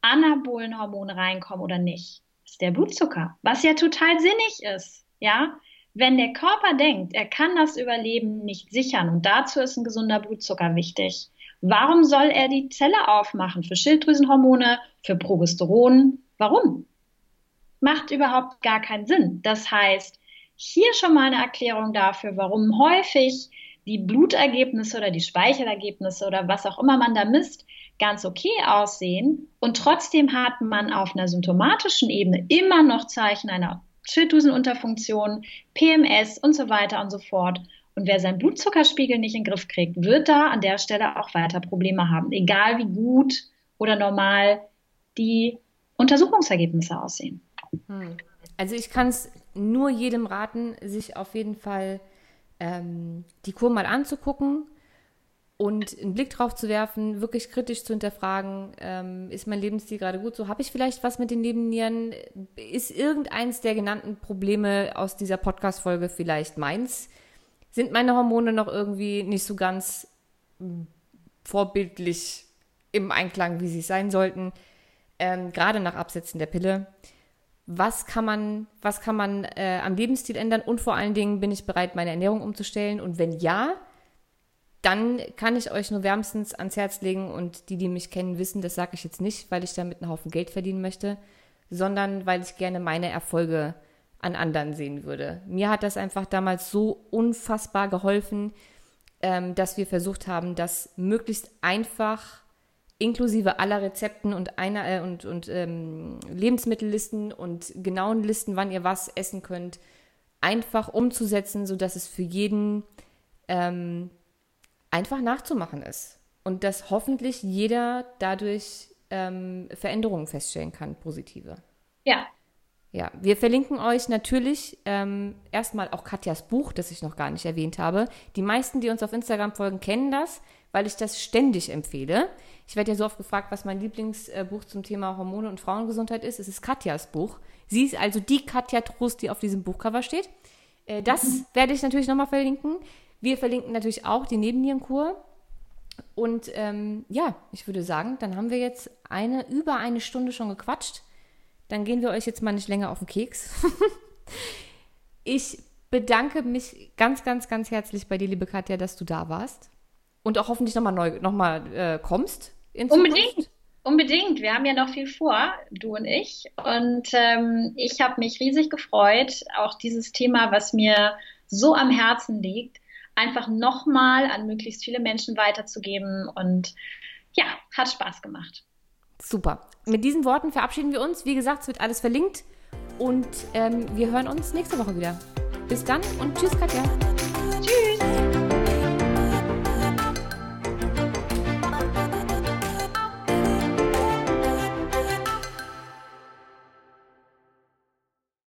anabolen Hormone reinkommen oder nicht? Das ist der Blutzucker, was ja total sinnig ist. Ja, wenn der Körper denkt, er kann das Überleben nicht sichern und dazu ist ein gesunder Blutzucker wichtig, warum soll er die Zelle aufmachen für Schilddrüsenhormone, für Progesteron? Warum? Macht überhaupt gar keinen Sinn. Das heißt, hier schon mal eine Erklärung dafür, warum häufig die Blutergebnisse oder die Speichelergebnisse oder was auch immer man da misst, ganz okay aussehen und trotzdem hat man auf einer symptomatischen Ebene immer noch Zeichen einer Schilddrüsenunterfunktion, PMS und so weiter und so fort. Und wer seinen Blutzuckerspiegel nicht in den Griff kriegt, wird da an der Stelle auch weiter Probleme haben, egal wie gut oder normal die Untersuchungsergebnisse aussehen. Hm. Also ich kann es nur jedem raten, sich auf jeden Fall ähm, die Kur mal anzugucken und einen Blick drauf zu werfen, wirklich kritisch zu hinterfragen, ähm, ist mein Lebensstil gerade gut so? Habe ich vielleicht was mit den Nebennieren? Ist irgendeins der genannten Probleme aus dieser Podcast-Folge vielleicht meins? Sind meine Hormone noch irgendwie nicht so ganz hm, vorbildlich im Einklang, wie sie sein sollten? Ähm, gerade nach Absetzen der Pille. Was kann man, was kann man äh, am Lebensstil ändern? Und vor allen Dingen bin ich bereit, meine Ernährung umzustellen? Und wenn ja, dann kann ich euch nur wärmstens ans Herz legen und die, die mich kennen, wissen, das sage ich jetzt nicht, weil ich damit einen Haufen Geld verdienen möchte, sondern weil ich gerne meine Erfolge an anderen sehen würde. Mir hat das einfach damals so unfassbar geholfen, ähm, dass wir versucht haben, das möglichst einfach inklusive aller Rezepten und einer äh, und, und ähm, Lebensmittellisten und genauen Listen, wann ihr was essen könnt, einfach umzusetzen, sodass es für jeden ähm, einfach nachzumachen ist. Und dass hoffentlich jeder dadurch ähm, Veränderungen feststellen kann, positive. Ja. Ja, wir verlinken euch natürlich ähm, erstmal auch Katjas Buch, das ich noch gar nicht erwähnt habe. Die meisten, die uns auf Instagram folgen, kennen das, weil ich das ständig empfehle. Ich werde ja so oft gefragt, was mein Lieblingsbuch zum Thema Hormone und Frauengesundheit ist. Es ist Katjas Buch. Sie ist also die Katja Trost, die auf diesem Buchcover steht. Äh, das (laughs) werde ich natürlich nochmal verlinken. Wir verlinken natürlich auch die Nebennierenkur. Und ähm, ja, ich würde sagen, dann haben wir jetzt eine über eine Stunde schon gequatscht. Dann gehen wir euch jetzt mal nicht länger auf den Keks. (laughs) ich bedanke mich ganz, ganz, ganz herzlich bei dir, liebe Katja, dass du da warst. Und auch hoffentlich nochmal neu noch mal, äh, kommst. Unbedingt. Unbedingt. Wir haben ja noch viel vor, du und ich. Und ähm, ich habe mich riesig gefreut, auch dieses Thema, was mir so am Herzen liegt, einfach nochmal an möglichst viele Menschen weiterzugeben. Und ja, hat Spaß gemacht. Super. Mit diesen Worten verabschieden wir uns. Wie gesagt, es wird alles verlinkt. Und ähm, wir hören uns nächste Woche wieder. Bis dann und tschüss, Katja.